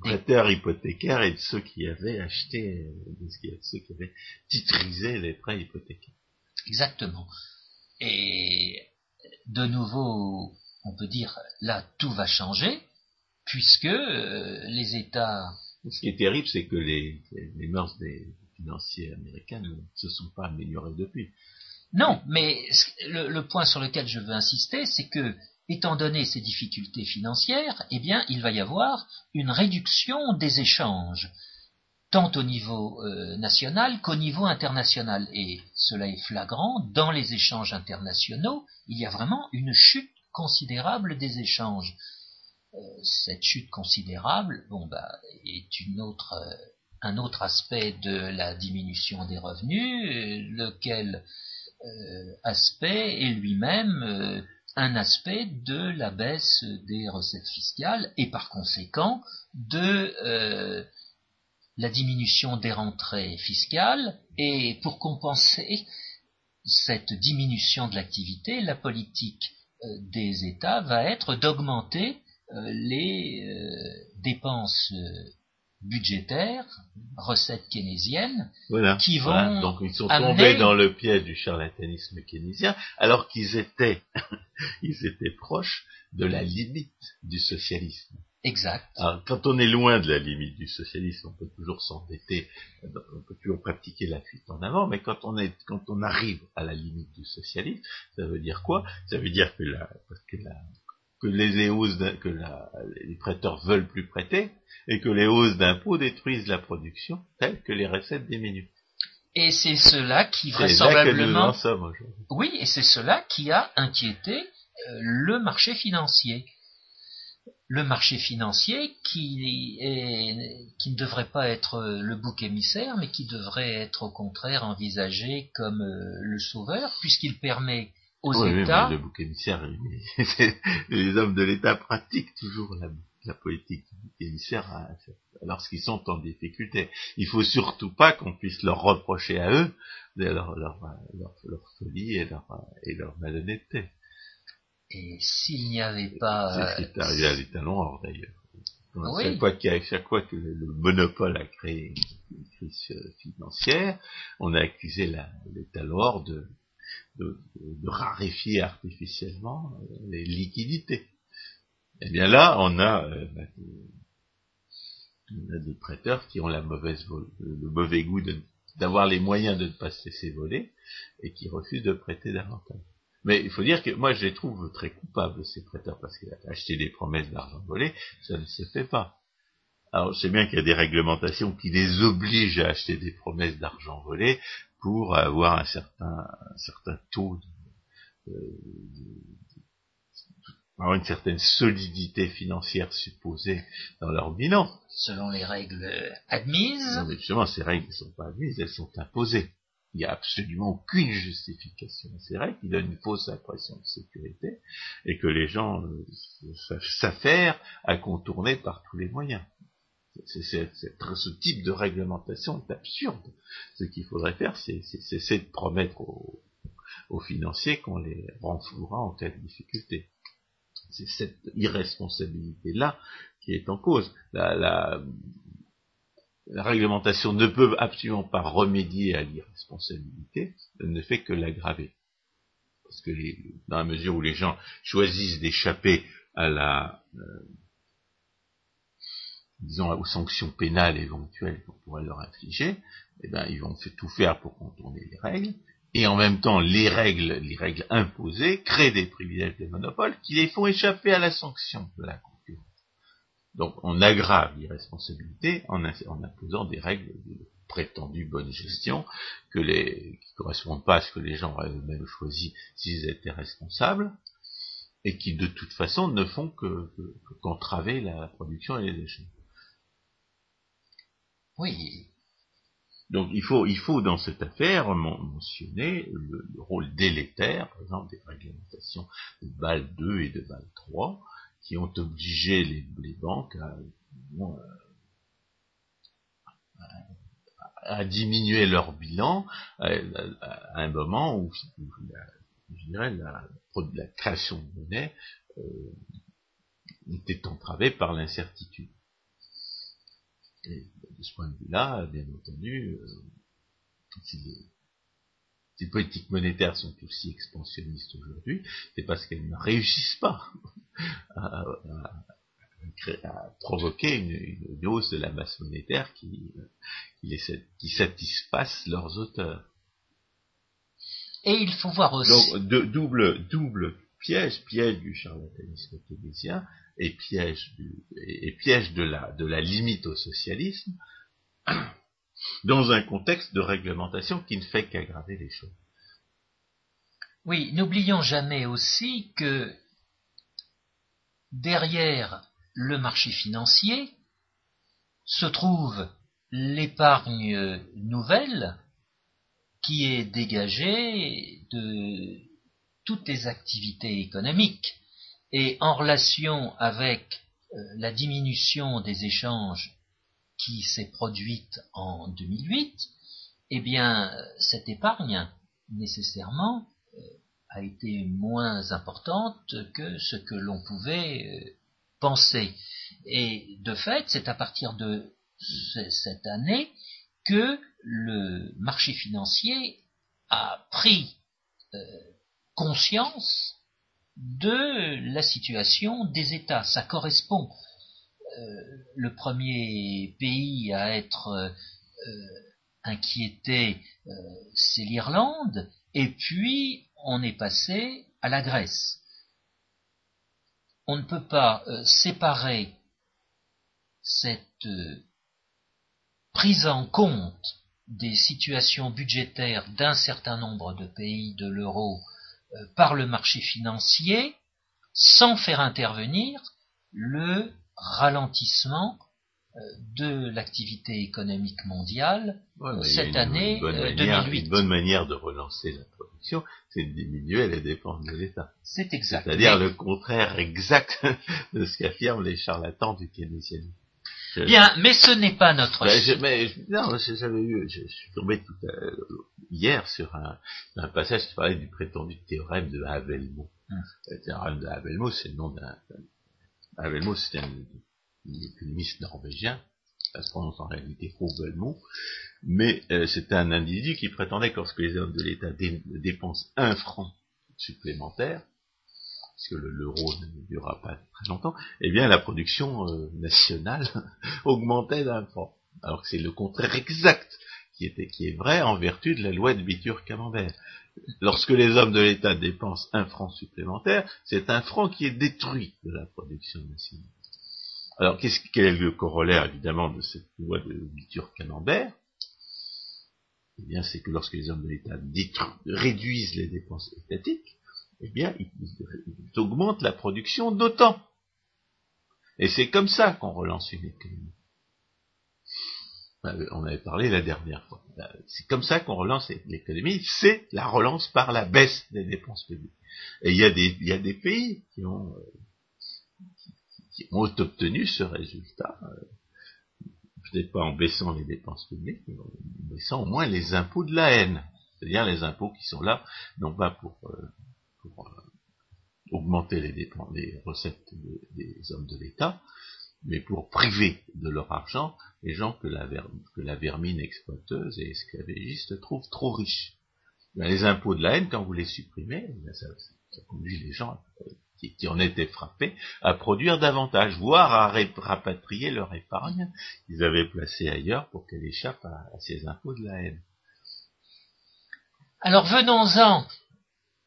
Prêteurs hypothécaires et de ceux qui avaient acheté, de ceux qui avaient titrisé les prêts hypothécaires. Exactement. Et de nouveau, on peut dire, là, tout va changer, puisque euh, les États ce qui est terrible, c'est que les, mœurs des financiers américains ne se sont pas améliorées depuis. Non, mais le, point sur lequel je veux insister, c'est que, étant donné ces difficultés financières, eh bien, il va y avoir une réduction des échanges, tant au niveau euh, national qu'au niveau international. Et cela est flagrant, dans les échanges internationaux, il y a vraiment une chute considérable des échanges. Euh, cette chute considérable bon, bah, est une autre, euh, un autre aspect de la diminution des revenus, euh, lequel aspect est lui-même un aspect de la baisse des recettes fiscales et par conséquent de la diminution des rentrées fiscales. Et pour compenser cette diminution de l'activité, la politique des États va être d'augmenter les euh, dépenses euh, budgétaires, recettes keynésiennes, qui vont donc ils sont tombés dans le piège du charlatanisme keynésien, alors qu'ils étaient, ils étaient proches de la limite du socialisme. Exact. Alors, quand on est loin de la limite du socialisme, on peut toujours s'endetter, on peut toujours pratiquer la fuite en avant, mais quand on est, quand on arrive à la limite du socialisme, ça veut dire quoi? Ça veut dire que la, parce que la, que les hausses que les prêteurs veulent plus prêter et que les hausses d'impôts détruisent la production telle que les recettes diminuent. Et c'est cela qui vraisemblablement. oui, et c'est cela qui a inquiété euh, le marché financier. Le marché financier qui, est, qui ne devrait pas être le bouc émissaire, mais qui devrait être au contraire envisagé comme euh, le sauveur, puisqu'il permet aux États. le bouc émissaire, les hommes de l'État pratiquent toujours la, la politique du bouc émissaire lorsqu'ils sont en difficulté. Il faut surtout pas qu'on puisse leur reprocher à eux leur, leur, leur, folie et leur, et leur malhonnêteté. Et s'il n'y avait pas... C'est ce qui est arrivé à l'État noir d'ailleurs. Chaque, fois chaque fois que le monopole a créé une crise financière, on a accusé l'État noir de, de, raréfier artificiellement les liquidités. Eh bien là, on a, euh, bah, des prêteurs qui ont le mauvais goût d'avoir les moyens de ne pas se laisser voler et qui refusent de prêter davantage. Mais il faut dire que moi je les trouve très coupables, ces prêteurs, parce qu'acheter des promesses d'argent volé, ça ne se fait pas. Alors je sais bien qu'il y a des réglementations qui les obligent à acheter des promesses d'argent volé pour avoir un certain, un certain taux de, avoir une certaine solidité financière supposée dans leur bilan. Selon les règles admises. Non, mais justement, ces règles ne sont pas admises, elles sont imposées. Il n'y a absolument aucune justification à ces règles qui donnent une fausse impression de sécurité et que les gens euh, s'affairent à contourner par tous les moyens. Ce type de réglementation est absurde. Ce qu'il faudrait faire, c'est, de promettre aux, financiers qu'on les renflouera en cas de difficulté. C'est cette irresponsabilité-là qui est en cause. la, la réglementation ne peut absolument pas remédier à l'irresponsabilité, elle ne fait que l'aggraver. Parce que dans la mesure où les gens choisissent d'échapper à la, euh, disons, aux sanctions pénales éventuelles qu'on pourrait leur infliger, eh ben, ils vont tout faire pour contourner les règles, et en même temps, les règles, les règles imposées créent des privilèges des monopoles qui les font échapper à la sanction de la donc on aggrave l'irresponsabilité en, en, imposant des règles de prétendue bonne gestion que les, qui correspondent pas à ce que les gens auraient eux-mêmes choisi s'ils étaient responsables et qui de toute façon ne font que, qu'entraver la production et les déchets. Oui. Donc il faut, il faut dans cette affaire mentionner le, le rôle délétère, par exemple, des réglementations de BAL 2 et de BAL 3, qui ont obligé les, banques à, diminuer leur bilan à, un moment où, la, je dirais, la, création de monnaie euh, était entravée par l'incertitude. De ce point de vue-là, bien entendu, euh, les politiques monétaires sont aussi expansionnistes aujourd'hui, c'est parce qu'elles ne réussissent pas à, provoquer une, hausse de la masse monétaire qui, qui, satisfasse leurs auteurs. Et il faut voir aussi. Donc, double, double piège, piège du charlatanisme keynésien et piège, et de, la, de la limite au socialisme dans un contexte de réglementation qui ne fait qu'aggraver les choses. Oui, n'oublions jamais aussi que derrière le marché financier se trouve l'épargne nouvelle qui est dégagée de toutes les activités économiques et en relation avec euh, la diminution des échanges qui s'est produite en 2008, eh bien, cette épargne, nécessairement, euh, a été moins importante que ce que l'on pouvait euh, penser. Et de fait, c'est à partir de cette année que le marché financier a pris conscience de la situation des États. Ça correspond euh, le premier pays à être euh, inquiété, euh, c'est l'Irlande, et puis on est passé à la Grèce. on ne peut pas séparer cette prise en compte des situations budgétaires d'un certain nombre de pays de l'euro par le marché financier sans faire intervenir le ralentissement euh, de l'activité économique mondiale cette année bonne, 2008. Une bonne manière de relancer la production, c'est de diminuer les dépenses de l'État. C'est exact. C'est-à-dire le contraire exact de ce qu'affirment les charlatans du keynésianisme. Bien, mais ce n'est pas notre. Ben, je, mais, non, j'avais eu, je, suis tombé tout hier sur un, un, passage qui parlait du prétendu théorème de Havelmo. Hum. Le théorème de Havelmo, c'est le nom d'un. Havelmo, c'est un, économiste norvégien. Ça se prononce en réalité Havelmo. Mais euh, c'était un individu qui prétendait que lorsque les hommes de l'État dépensent un franc supplémentaire, puisque l'euro ne durera pas très longtemps, eh bien la production euh, nationale augmentait d'un franc. Alors que c'est le contraire exact qui, était, qui est vrai en vertu de la loi de Bitur-Camembert. Lorsque les hommes de l'État dépensent un franc supplémentaire, c'est un franc qui est détruit de la production nationale. Alors, qu'est-ce, quel est le corollaire, évidemment, de cette loi de Bitur-Camembert Eh bien, c'est que lorsque les hommes de l'État réduisent les dépenses étatiques, eh bien, ils, augmentent la production d'autant. Et c'est comme ça qu'on relance une économie. On avait parlé la dernière fois. C'est comme ça qu'on relance l'économie, c'est la relance par la baisse des dépenses publiques. Et il y a des, pays qui ont, qui ont obtenu ce résultat, euh, peut-être pas en baissant les dépenses publiques, mais en baissant au moins les impôts de la haine. C'est-à-dire les impôts qui sont là, non pas pour euh, pour euh, augmenter les, dépenses, les recettes des hommes de l'État, mais pour priver de leur argent les gens que la, vermine exploiteuse et esclavagiste trouve trop riches. les impôts de la haine, quand vous les supprimez, ça, conduit les gens qui, en étaient frappés à produire davantage, voire à rapatrier leur épargne qu'ils avaient placée ailleurs pour qu'elle échappe à ces impôts de la haine. Alors venons-en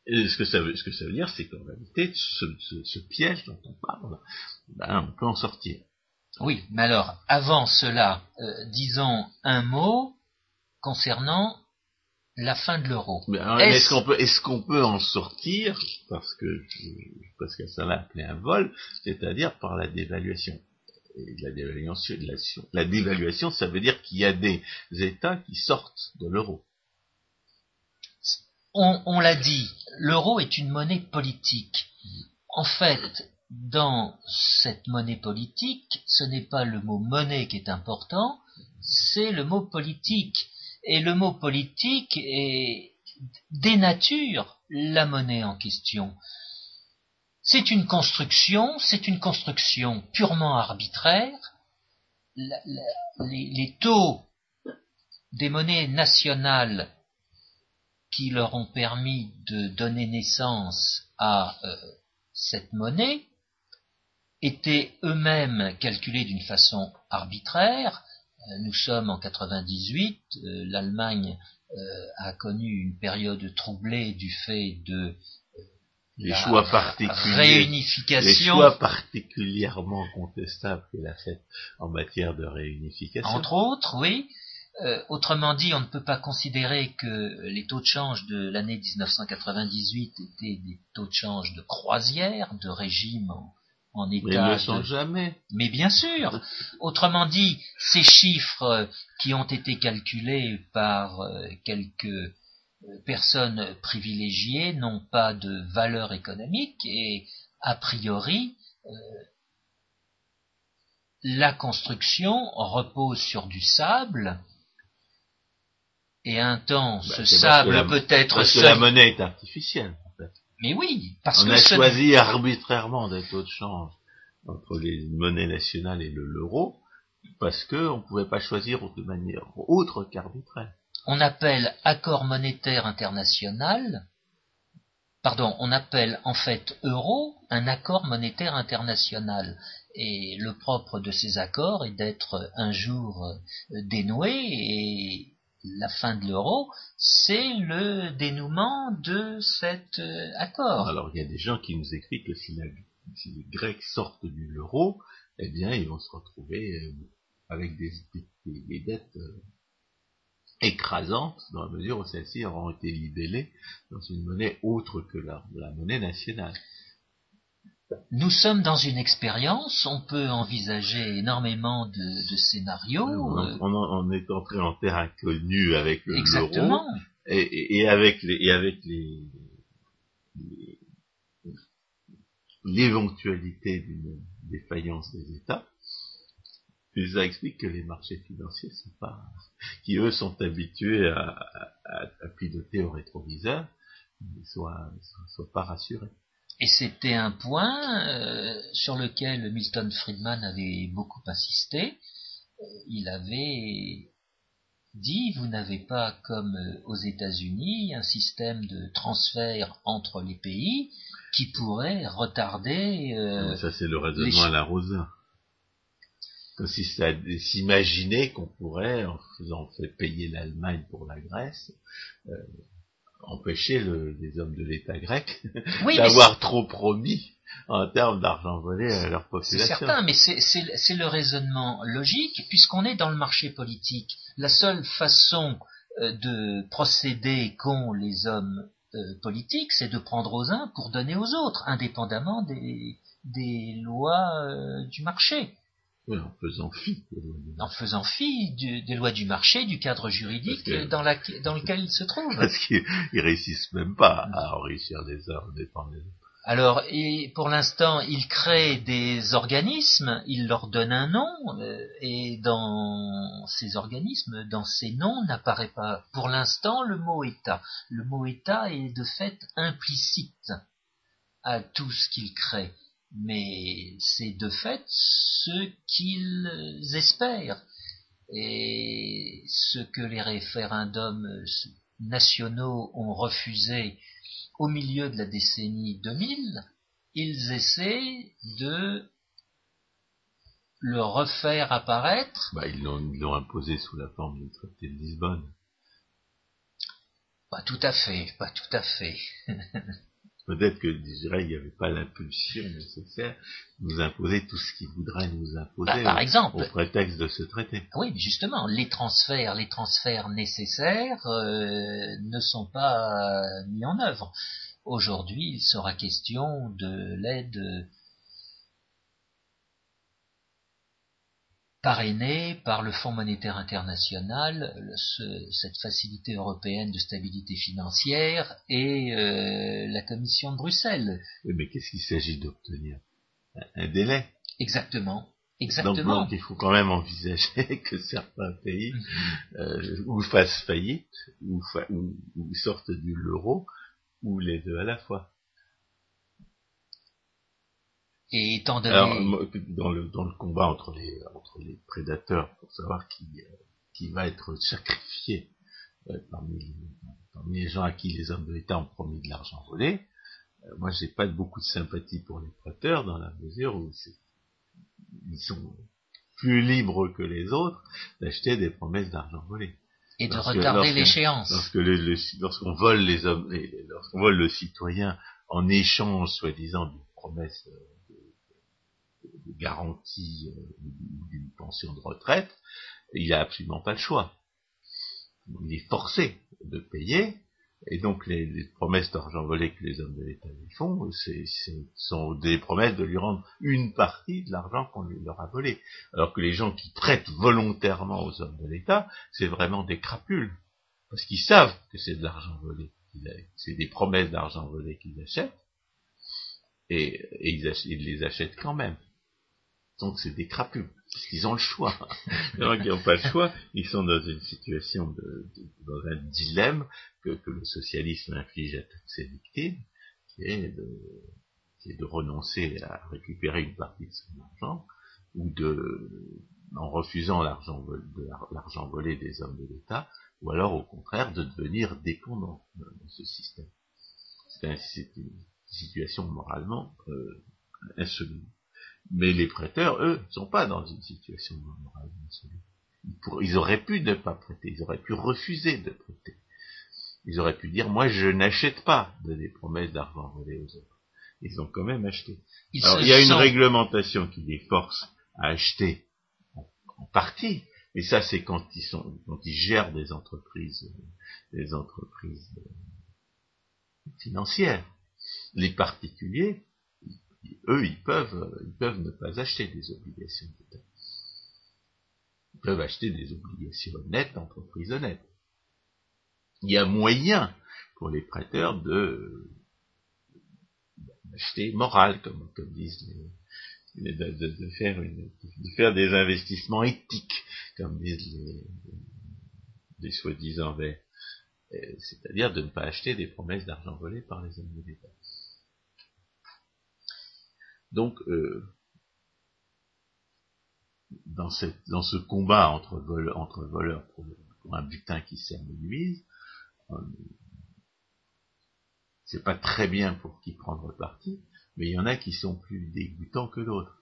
ce que ça veut, ce que ça veut dire, c'est qu'en réalité, ce, piège dont on parle, ben, on peut en sortir. Oui, mais alors, avant cela, euh, disons un mot concernant la fin de l'euro. Est-ce qu'on peut, est qu'on peut en sortir parce que parce que ça l'a appelé un vol, c'est-à-dire par la dévaluation? Et la dévaluation, la dévaluation, ça veut dire qu'il y a des États qui sortent de l'euro on, l'a dit, l'euro est une monnaie politique. En fait, dans cette monnaie politique, ce n'est pas le mot monnaie qui est important, c'est le mot politique. Et le mot politique est, dénature la monnaie en question. C'est une construction, c'est une construction purement arbitraire. les, taux des monnaies nationales qui leur ont permis de donner naissance à euh, cette monnaie étaient eux-mêmes calculés d'une façon arbitraire. Euh, nous sommes en 98, euh, l'Allemagne a connu une période troublée du fait de les choix particuliers, réunification. Les choix particulièrement contestables qu'elle a fait en matière de réunification. Entre autres, oui. Euh, autrement dit, on ne peut pas considérer que les taux de change de l'année 1998 étaient des taux de change de croisière, de régime en, état. Mais ils ne sont jamais. Mais bien sûr. Autrement dit, ces chiffres qui ont été calculés par euh, quelques euh, personnes privilégiées n'ont pas de valeur économique et a priori la construction repose sur du sable et un temps, bah, ce sable peut être parce que la monnaie est artificielle. En fait. Mais oui, parce on que a choisi arbitrairement des taux de change entre les monnaies nationales et l'euro parce qu'on ne pouvait pas choisir de manière autre qu'arbitraire. On appelle accord monétaire international, pardon, on appelle en fait euro un accord monétaire international. Et le propre de ces accords est d'être un jour dénoué et la fin de l'euro, c'est le dénouement de cet euh, accord. Alors il y a des gens qui nous écrivent que si les Grecs sortent de l'euro, eh bien, ils vont se retrouver euh, avec des, dettes euh, écrasantes, dans la mesure où celles-ci auront été libellées dans une monnaie autre que la, monnaie nationale. Nous sommes dans une expérience, on peut envisager énormément de, scénarios. On, est entré en terre inconnue avec l'euro et, et, avec les, et avec les, l'éventualité d'une défaillance des États, ça explique que les marchés financiers sont pas, qui eux sont habitués à, piloter au rétroviseur, ne soient, soient, pas rassurés. Et c'était un point euh, sur lequel Milton Friedman avait beaucoup insisté. Euh, il avait dit vous n'avez pas comme euh, aux États-Unis un système de transfert entre les pays qui pourrait retarder. Euh, ça c'est le raisonnement à la Rosa. Consiste à s'imaginer qu'on pourrait, en faisant fait payer l'Allemagne pour la Grèce, euh, empêcher les hommes de l'État grec d'avoir trop promis en termes d'argent volé à leur population. C'est certain, mais c'est le raisonnement logique, puisqu'on est dans le marché politique. La seule façon euh, de procéder qu'ont les hommes euh, politiques, c'est de prendre aux uns pour donner aux autres, indépendamment des, lois euh, du marché. Oui, en faisant fi. En faisant fi des lois du marché, du cadre juridique dans, lequel ils se trouvent. Parce qu'ils réussissent même pas à enrichir les uns dépend des autres. Alors, pour l'instant, il crée des organismes, il leur donne un nom, euh, et dans ces organismes, dans ces noms, n'apparaît pas pour l'instant le mot État. Le mot État est de fait implicite à tout ce qu'il crée, mais c'est de fait ce qu'ils espèrent. Et ce que les référendums nationaux ont refusé au milieu de la décennie 2000, ils essaient de le refaire apparaître. Bah, ils l'ont imposé sous la forme du traité de Lisbonne. Pas tout à fait, pas tout à fait. Peut-être que, dirais, il n'y avait pas l'impulsion nécessaire de nous imposer tout ce qu'ils voudraient nous imposer bah, par exemple, au prétexte de ce traité. Oui, mais justement, les transferts, les transferts nécessaires euh, ne sont pas mis en œuvre. Aujourd'hui, il sera question de l'aide parrainé par le Fonds monétaire international, cette facilité européenne de stabilité financière et euh, la Commission de Bruxelles. Oui, mais qu'est-ce qu'il s'agit d'obtenir? Un, délai? Exactement. Exactement. Donc, il faut quand même envisager que certains pays mhm. euh, ou fassent faillite, ou, ou sortent de l'euro, ou les deux à la fois. Et étant donné... dans, le, dans le combat entre les, entre les prédateurs, pour savoir qui, euh, qui va être sacrifié euh, parmi, parmi, les gens à qui les hommes de l'État ont promis de l'argent volé, euh, moi j'ai pas beaucoup de sympathie pour les prêteurs dans la mesure où ils sont plus libres que les autres d'acheter des promesses d'argent volé. Et de retarder l'échéance. Lorsqu'on vole les hommes, lorsqu'on vole le citoyen en échange, soi-disant, d'une promesse garantie euh, d'une pension de retraite, il n'a absolument pas le choix. Il est forcé de payer, et donc les, promesses d'argent volé que les hommes de l'État lui font, c'est, sont des promesses de lui rendre une partie de l'argent qu'on leur a volé. Alors que les gens qui prêtent volontairement aux hommes de l'État, c'est vraiment des crapules. Parce qu'ils savent que c'est de l'argent volé. C'est des promesses d'argent volé qu'ils achètent, et, ils, ils les achètent quand même. Donc c'est des crapus, parce qu'ils ont le choix. Gens qui n'ont pas le choix, ils sont dans une situation, de, dans un dilemme que, que, le socialisme inflige à toutes ses victimes, qui est, de, qui est de renoncer à récupérer une partie de son argent, ou de, en refusant l'argent l'argent volé des hommes de l'État, ou alors au contraire de devenir dépendant de, ce système. C'est une situation moralement euh, insoluble. Mais les prêteurs, eux, ne sont pas dans une situation morale ils, ils auraient pu ne pas prêter, ils auraient pu refuser de prêter. Ils auraient pu dire, moi je n'achète pas de des promesses d'argent volé aux autres. Ils ont quand même acheté. il y a une réglementation qui les force à acheter en, partie, mais ça c'est quand ils sont, quand ils gèrent des entreprises, des entreprises euh, financières. Les particuliers, eux, ils peuvent, ils peuvent ne pas acheter des obligations d'État. Ils peuvent acheter des obligations honnêtes d'entreprises honnêtes. Il y a moyen pour les prêteurs de d'acheter moral, comme, disent les, de, de, faire une, de faire des investissements éthiques, comme disent les, les soi-disant verts. C'est-à-dire de ne pas acheter des promesses d'argent volé par les hommes de l'État. Donc, euh, dans, cette, dans ce combat entre, entre voleurs pour, un butin qui sert de nuise, euh, c'est pas très bien pour qui prendre parti, mais il y en a qui sont plus dégoûtants que d'autres.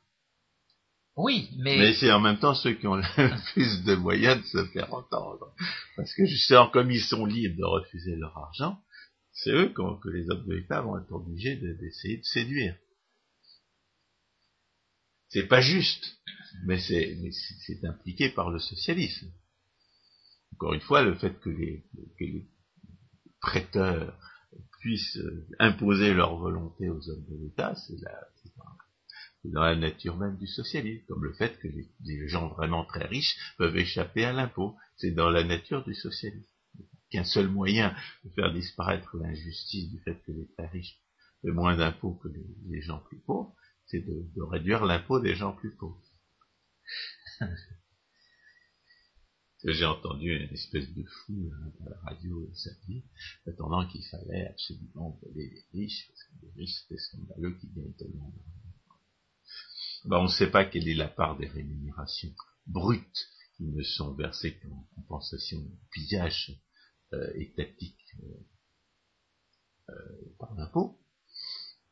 Oui, mais... Mais c'est en même temps ceux qui ont le plus de moyens de se faire entendre. Parce que justement, comme ils sont libres de refuser leur argent, c'est eux que les hommes de l'État vont être obligés d'essayer de séduire. C'est pas juste, mais c'est impliqué par le socialisme. Encore une fois, le fait que les, prêteurs puissent euh, imposer leur volonté aux hommes de l'État, c'est dans la nature même du socialisme, comme le fait que les, gens vraiment très riches peuvent échapper à l'impôt. C'est dans la nature du socialisme. Qu'un seul moyen de faire disparaître l'injustice du fait que les très riches paient moins d'impôts que les, gens plus pauvres, c'est de, réduire l'impôt des gens plus pauvres. j'ai entendu une espèce de fou à la radio samedi, attendant qu'il fallait absolument voler les riches, parce que les riches c'était scandaleux qui gagnent tellement d'argent. Ben, on ne sait pas quelle est la part des rémunérations brutes qui ne sont versées qu'en compensation du pillage euh, étatique euh, euh, par l'impôt.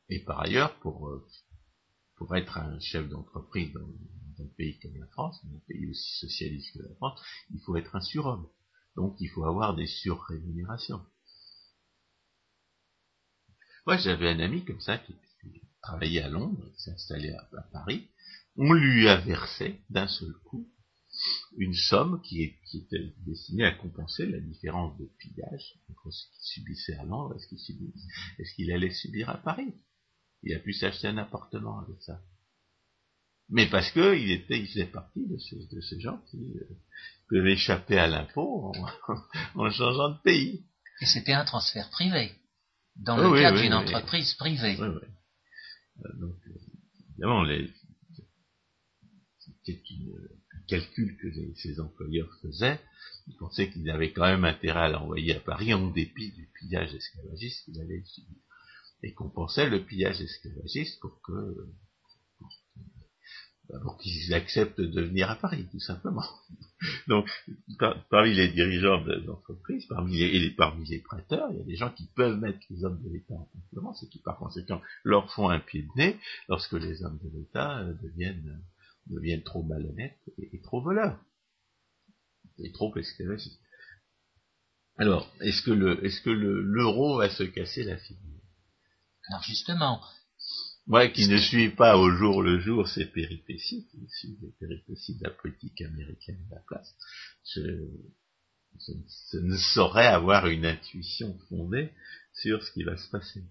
Et par ailleurs, pour, pour être un chef d'entreprise dans, un pays comme la France, un pays aussi socialiste que la France, il faut être un surhomme. Donc il faut avoir des surrémunérations. Moi j'avais un ami comme ça qui, travaillait à Londres, qui s'est installé à, Paris. On lui a versé d'un seul coup une somme qui, était destinée à compenser la différence de pillage entre ce qu'il subissait à Londres et ce qu'il allait subir à Paris. Il a pu s'acheter un appartement avec ça mais parce que il était, il faisait partie de ces, de ces gens qui euh, peuvent échapper à l'impôt en, changeant de pays. Et c'était un transfert privé, dans le cadre d'une entreprise privée. Euh, donc, euh, évidemment, c'était un calcul que ces employeurs faisaient. Ils pensaient qu'ils avaient quand même intérêt à l'envoyer à Paris en dépit du pillage esclavagiste qu'il allait subir. Et qu'on pensait le pillage esclavagiste pour que pour qu'ils acceptent de venir à Paris, tout simplement. Donc, parmi les dirigeants d'entreprise, parmi les, parmi les prêteurs, il y a des gens qui peuvent mettre les hommes de l'État en concurrence et qui, par conséquent, leur font un pied de nez lorsque les hommes de l'État euh, deviennent, deviennent trop malhonnêtes et, trop voleurs. Et trop esclavagistes. Alors, est-ce que le, est-ce que l'euro va se casser la figure? Alors justement, moi qui ne suis pas au jour le jour ces péripéties, qui suis les péripéties de la politique américaine de la place, je, ne saurais avoir une intuition fondée sur ce qui va se passer.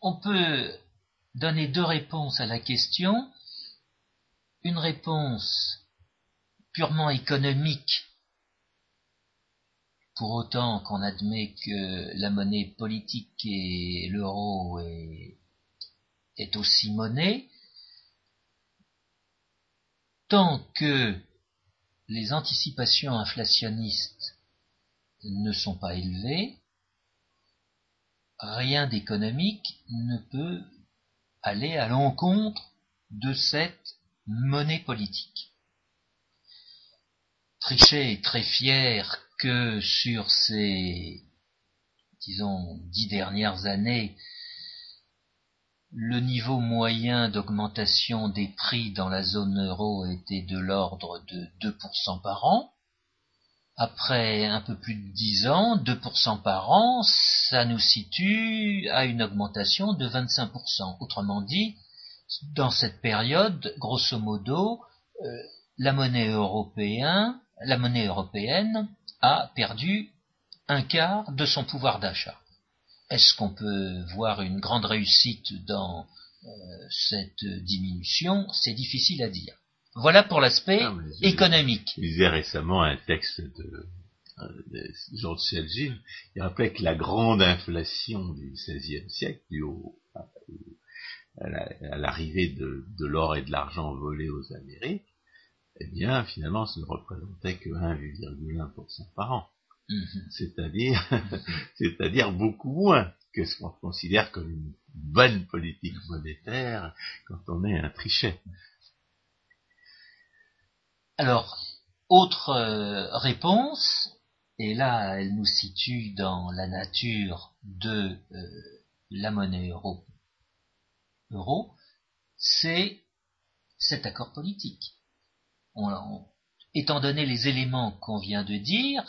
On peut donner deux réponses à la question. Une réponse purement économique, pour autant qu'on admet que la monnaie politique et l'euro est aussi monnaie, tant que les anticipations inflationnistes ne sont pas élevées, rien d'économique ne peut aller à l'encontre de cette monnaie politique. Trichet est très fier que sur ces, disons, dix dernières années, le niveau moyen d'augmentation des prix dans la zone euro était de l'ordre de 2% par an, après un peu plus de 10 ans, 2% par an, ça nous situe à une augmentation de 25%. Autrement dit, dans cette période, grosso modo, euh, la monnaie européenne, la monnaie européenne a perdu un quart de son pouvoir d'achat. Est-ce qu'on peut voir une grande réussite dans euh, cette diminution? C'est difficile à dire. Voilà pour l'aspect économique. Je lisais récemment un texte de, de Selgin, il rappelait que la grande inflation du XVIe siècle, due à l'arrivée de, de l'or et de l'argent volés aux Amériques, eh bien, finalement, ça ne représentait que 1,1% par an. Mhm. C'est-à-dire, c'est-à-dire beaucoup moins que ce qu'on considère comme une bonne politique monétaire quand on est un trichet. Alors, autre euh, réponse, et là elle nous situe dans la nature de euh, la monnaie euro, euro c'est cet accord politique. Étant donné les éléments qu'on vient de dire,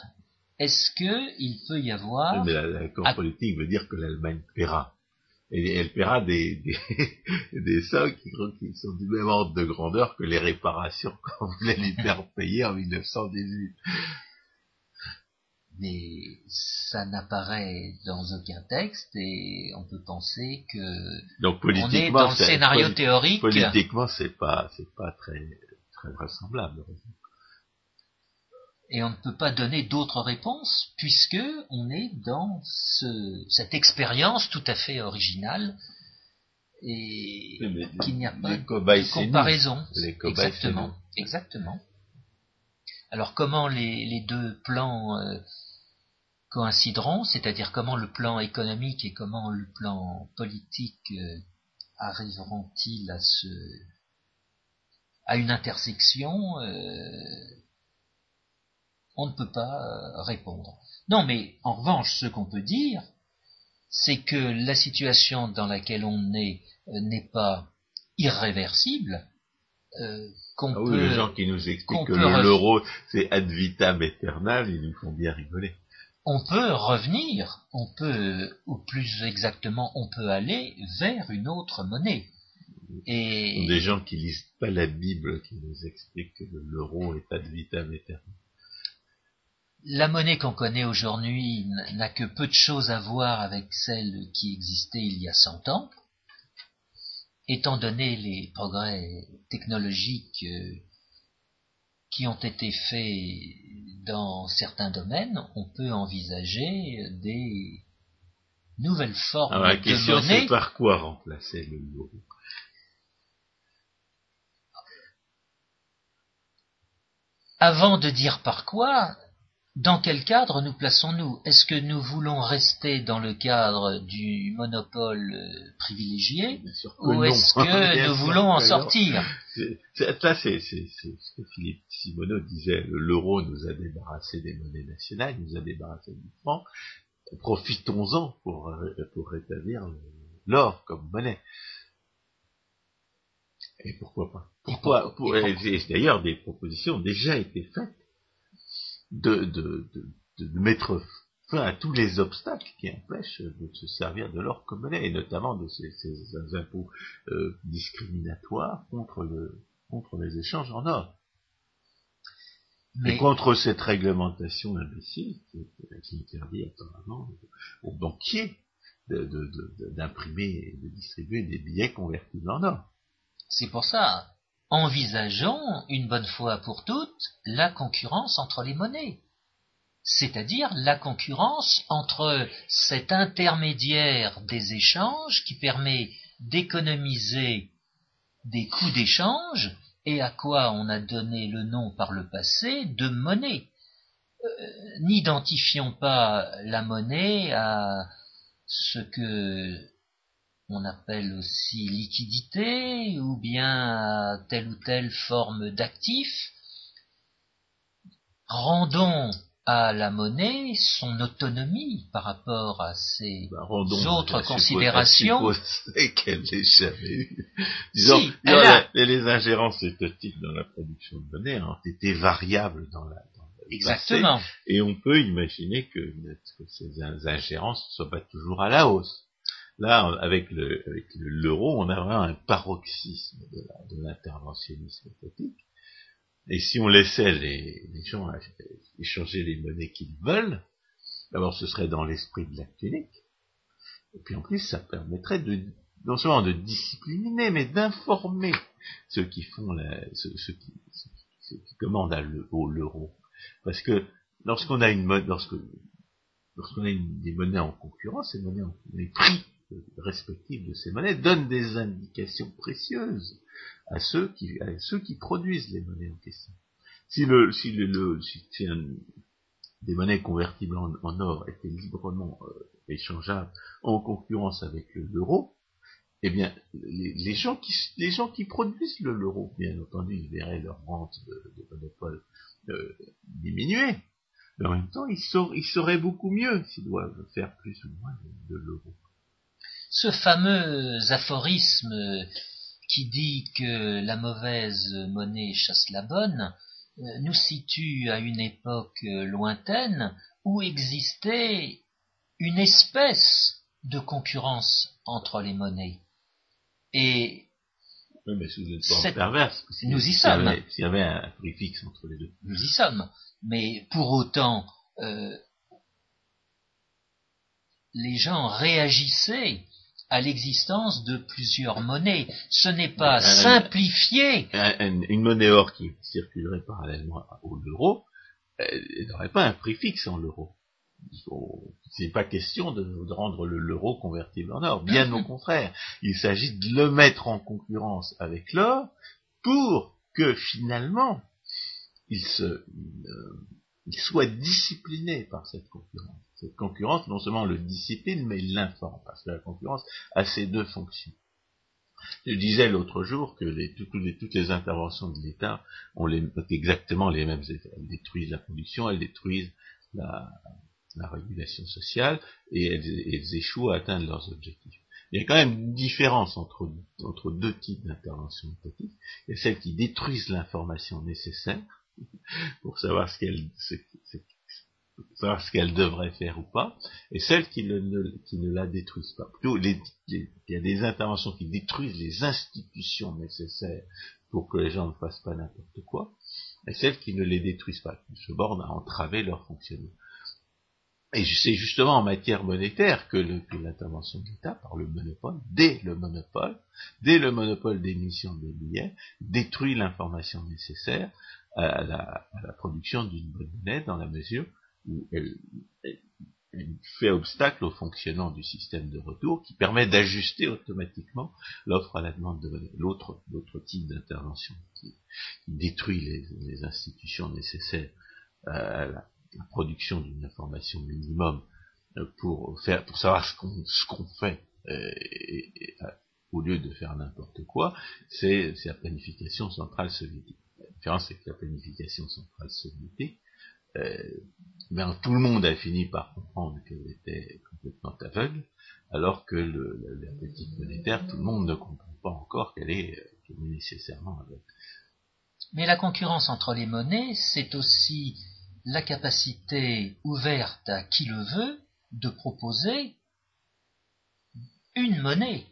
est-ce qu'il peut y avoir... Mais l'accord politique veut dire que l'Allemagne paiera. Et elle paiera des, des, des sommes qui, qui, sont du même ordre de grandeur que les réparations qu'on voulait lui faire payer en 1918. Mais ça n'apparaît dans aucun texte et on peut penser que Donc, on est dans le scénario théorique. Politiquement, c'est pas c'est pas très très vraisemblable et on ne peut pas donner d'autres réponses puisque on est dans cette expérience tout à fait originale et qu'il n'y a pas de comparaison. exactement, exactement. Alors comment les, deux plans euh, coïncideront, c'est-à-dire comment le plan économique et comment le plan politique euh, arriveront-ils à ce à une intersection euh, on ne peut pas euh, répondre. Non, mais en revanche, ce qu'on peut dire, c'est que la situation dans laquelle on est euh, n'est pas irréversible. Euh, qu'on ah oui, les gens qui nous expliquent que l'euro c'est ad vitam aeternam, ils nous font bien rigoler. On peut revenir, on peut, ou plus exactement, on peut aller vers une autre monnaie. Et des gens qui lisent pas la Bible qui nous expliquent que l'euro est ad vitam aeternam la monnaie qu'on connaît aujourd'hui n'a que peu de choses à voir avec celle qui existait il y a cent ans. Étant donné les progrès technologiques euh, qui ont été faits dans certains domaines, on peut envisager des nouvelles formes Alors, la question, C'est par quoi remplacer le Avant de dire par quoi, dans quel cadre nous plaçons-nous? Est-ce que nous voulons rester dans le cadre du monopole euh, privilégié ou est-ce que nous voulons en sortir? Là, c'est ce que Philippe Simoneau disait. L'euro nous a débarrassé des monnaies nationales, nous a débarrassé du franc. Profitons-en pour, euh, pour rétablir l'or comme monnaie. Et pourquoi pas Pourquoi, D'ailleurs, des propositions ont déjà été faites de, de, de, mettre fin à tous les obstacles qui empêchent de se servir de l'or comme monnaie, et notamment de ces, ces impôts euh, discriminatoires contre, le, contre les échanges en or. Mais... Et contre cette réglementation imbécile qui, interdit apparemment aux banquiers d'imprimer et de distribuer des billets convertibles en or. C'est pour ça, envisageons une bonne fois pour toutes la concurrence entre les monnaies, c'est-à-dire la concurrence entre cet intermédiaire des échanges qui permet d'économiser des coûts d'échange et à quoi on a donné le nom par le passé de monnaie. Euh, n'identifions pas la monnaie à ce que on appelle aussi liquidité ou bien telle ou telle forme d'actif. Rendons à la monnaie son autonomie par rapport à ces bah, autres considérations. qu'elle n'ait jamais eu. Disons, les, ingérences étatiques dans la production de monnaie ont été variables dans la, Exactement. et on peut imaginer que, que ces ingérences ne soient pas toujours à la hausse. Là, avec l'euro, on a vraiment un paroxysme de l'interventionnisme étatique. Et si on laissait les, gens échanger les monnaies qu'ils veulent, d'abord ce serait dans l'esprit de l'acte unique, et puis en plus ça permettrait de non seulement de discipliner, mais d'informer ceux qui font la, ceux, qui, qui, commandent l'euro. Parce que lorsqu'on a une mode, lorsque lorsqu'on a des monnaies en concurrence, les prix respectifs de ces monnaies donnent des indications précieuses à ceux qui, à ceux qui produisent les monnaies en question. Si le, si le, si, des monnaies convertibles en, or étaient librement euh, échangeables en concurrence avec l'euro, eh bien, les, gens qui, les gens qui produisent l'euro, bien entendu, ils verraient leur rente de, de monopole euh, diminuer. Mais en même temps, ils, ils sauraient beaucoup mieux s'ils doivent faire plus ou moins de l'euro ce fameux aphorisme qui dit que la mauvaise monnaie chasse la bonne euh, nous situe à une époque lointaine où existait une espèce de concurrence entre les monnaies. Et oui, mais sous une forme perverse. nous y sommes. S'il y avait un prix fixe entre les deux. Nous y sommes. Mais pour autant, euh, les gens réagissaient à l'existence de plusieurs monnaies. Ce n'est pas simplifié. une monnaie or qui circulerait parallèlement au l'euro, elle n'aurait pas un prix fixe en l'euro. Ce n'est pas question de, rendre l'euro convertible en or. Bien au contraire, il s'agit de le mettre en concurrence avec l'or pour que finalement il, se, euh, il soit discipliné par cette concurrence. Cette concurrence, non seulement le discipline, mais l'informe, parce que la concurrence a ces deux fonctions. Je disais l'autre jour que toutes, les, interventions de l'État ont exactement les mêmes effets. Elles détruisent la production, elles détruisent la, régulation sociale et elles, échouent à atteindre leurs objectifs. Il y a quand même une différence entre, deux types d'interventions étatiques. Il y a celles qui détruisent l'information nécessaire pour savoir ce qu'elle savoir ce qu'elle devrait faire ou pas, et celles qui, ne, la détruisent pas. Plutôt, il y a des interventions qui détruisent les institutions nécessaires pour que les gens ne fassent pas n'importe quoi, et celles qui ne les détruisent pas, qui se bornent à entraver leur fonctionnement. Et c'est justement en matière monétaire que l'intervention de l'État, par le monopole, dès le monopole, dès le monopole d'émission des billets, détruit l'information nécessaire à la, à la production d'une bonne monnaie dans la mesure où elle, fait obstacle au fonctionnement du système de retour qui permet d'ajuster automatiquement l'offre à la demande de monnaie. L'autre, type d'intervention qui, détruit les, institutions nécessaires à la, production d'une information minimum euh, pour faire, pour savoir ce qu'on, ce qu'on fait euh, au lieu de faire n'importe quoi, c'est, la planification centrale soviétique. La différence, c'est que la planification centrale soviétique euh, ben, tout le monde a fini par comprendre qu'elle était complètement aveugle, alors que la, politique monétaire, tout le monde ne comprend pas encore qu'elle est, est, nécessairement aveugle. Mais la concurrence entre les monnaies, c'est aussi la capacité ouverte à qui le veut de proposer une monnaie.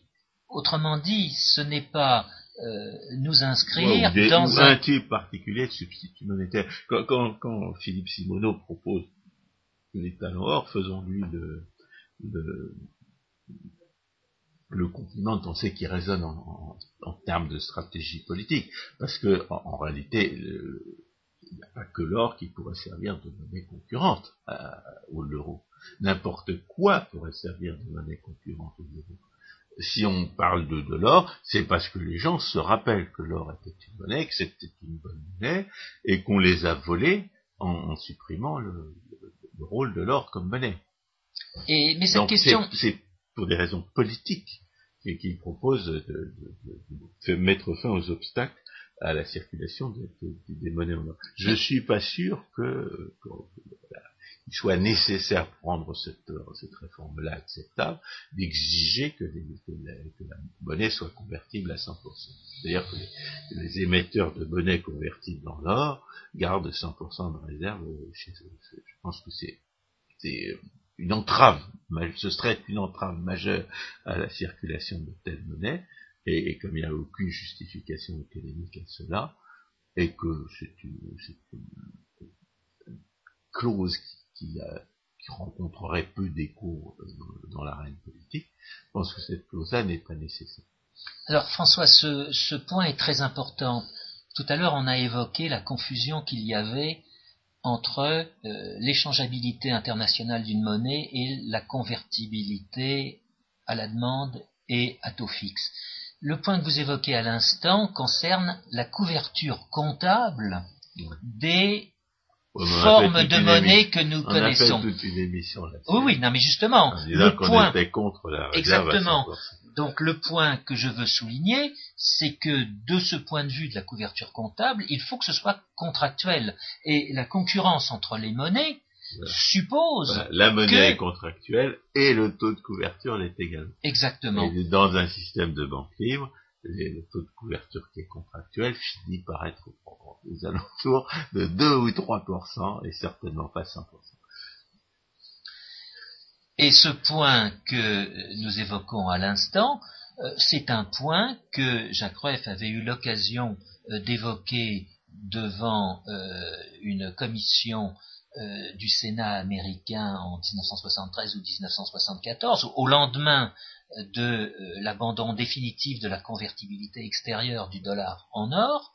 Autrement dit, ce n'est pas euh, nous inscrire dans un... type particulier de substitut monétaire. Quand, Philippe Simoneau propose talons or, faisons-lui le, le, compliment de penser qu'il résonne en, termes de stratégie politique, parce que en, réalité, il n'y a pas que l'or qui pourrait servir de monnaie concurrente au l'euro. N'importe quoi pourrait servir de monnaie concurrente au l'euro si on parle de, l'or, c'est parce que les gens se rappellent que l'or était une monnaie, que c'était une bonne monnaie, et qu'on les a volés en, supprimant le, rôle de l'or comme monnaie. Et, mais cette question... C'est pour des raisons politiques qu'ils proposent de, mettre fin aux obstacles à la circulation des monnaies en or. Je suis pas sûr que, soit nécessaire pour rendre cette, cette réforme-là acceptable, d'exiger que, que, la monnaie soit convertible à 100%. C'est-à-dire que les, émetteurs de monnaie convertis dans l'or gardent 100% de réserve chez eux. Je pense que c'est une entrave, ce serait une entrave majeure à la circulation de telle monnaie, et, comme il n'y a aucune justification économique à cela, et que c'est une, clause qui, rencontrerait peu d'écho euh, dans l'arène politique, je pense que cette clause-là n'est pas nécessaire. Alors François, ce, point est très important. Tout à l'heure, on a évoqué la confusion qu'il y avait entre euh, l'échangeabilité internationale d'une monnaie et la convertibilité à la demande et à taux fixe. Le point que vous évoquez à l'instant concerne la couverture comptable des formes de monnaie que nous connaissons. oui, oui, non, mais justement, le point, contre la exactement. Donc le point que je veux souligner, c'est que de ce point de vue de la couverture comptable, il faut que ce soit contractuel. Et la concurrence entre les monnaies suppose la monnaie est contractuelle et le taux de couverture l'est également. Exactement. Et dans un système de banque libre, le taux de couverture qui est contractuel finit par être aux alentours de 2 ou 3% et certainement pas 100%. Et ce point que nous évoquons à l'instant, euh, c'est un point que Jacques Rueff avait eu l'occasion euh, d'évoquer devant euh, une commission du Sénat américain en 1973 ou 1974, au lendemain de l'abandon définitif de la convertibilité extérieure du dollar en or,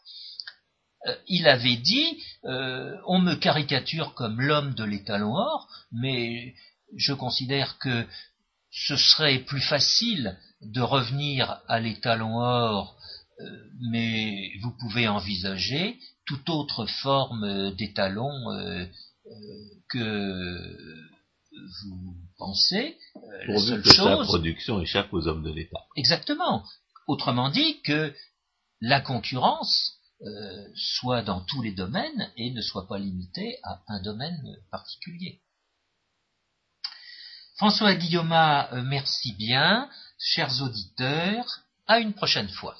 il avait dit on me caricature comme l'homme de l'étalon or, mais je considère que ce serait plus facile de revenir à l'étalon or, euh, mais vous pouvez envisager toute autre forme d'étalon euh, euh, que vous pensez. la seule que chose, production échappe aux hommes de l'État. Exactement. Autrement dit que la concurrence soit dans tous les domaines et ne soit pas limitée à un domaine particulier. François Guillaume, euh, merci bien. Chers auditeurs, à une prochaine fois.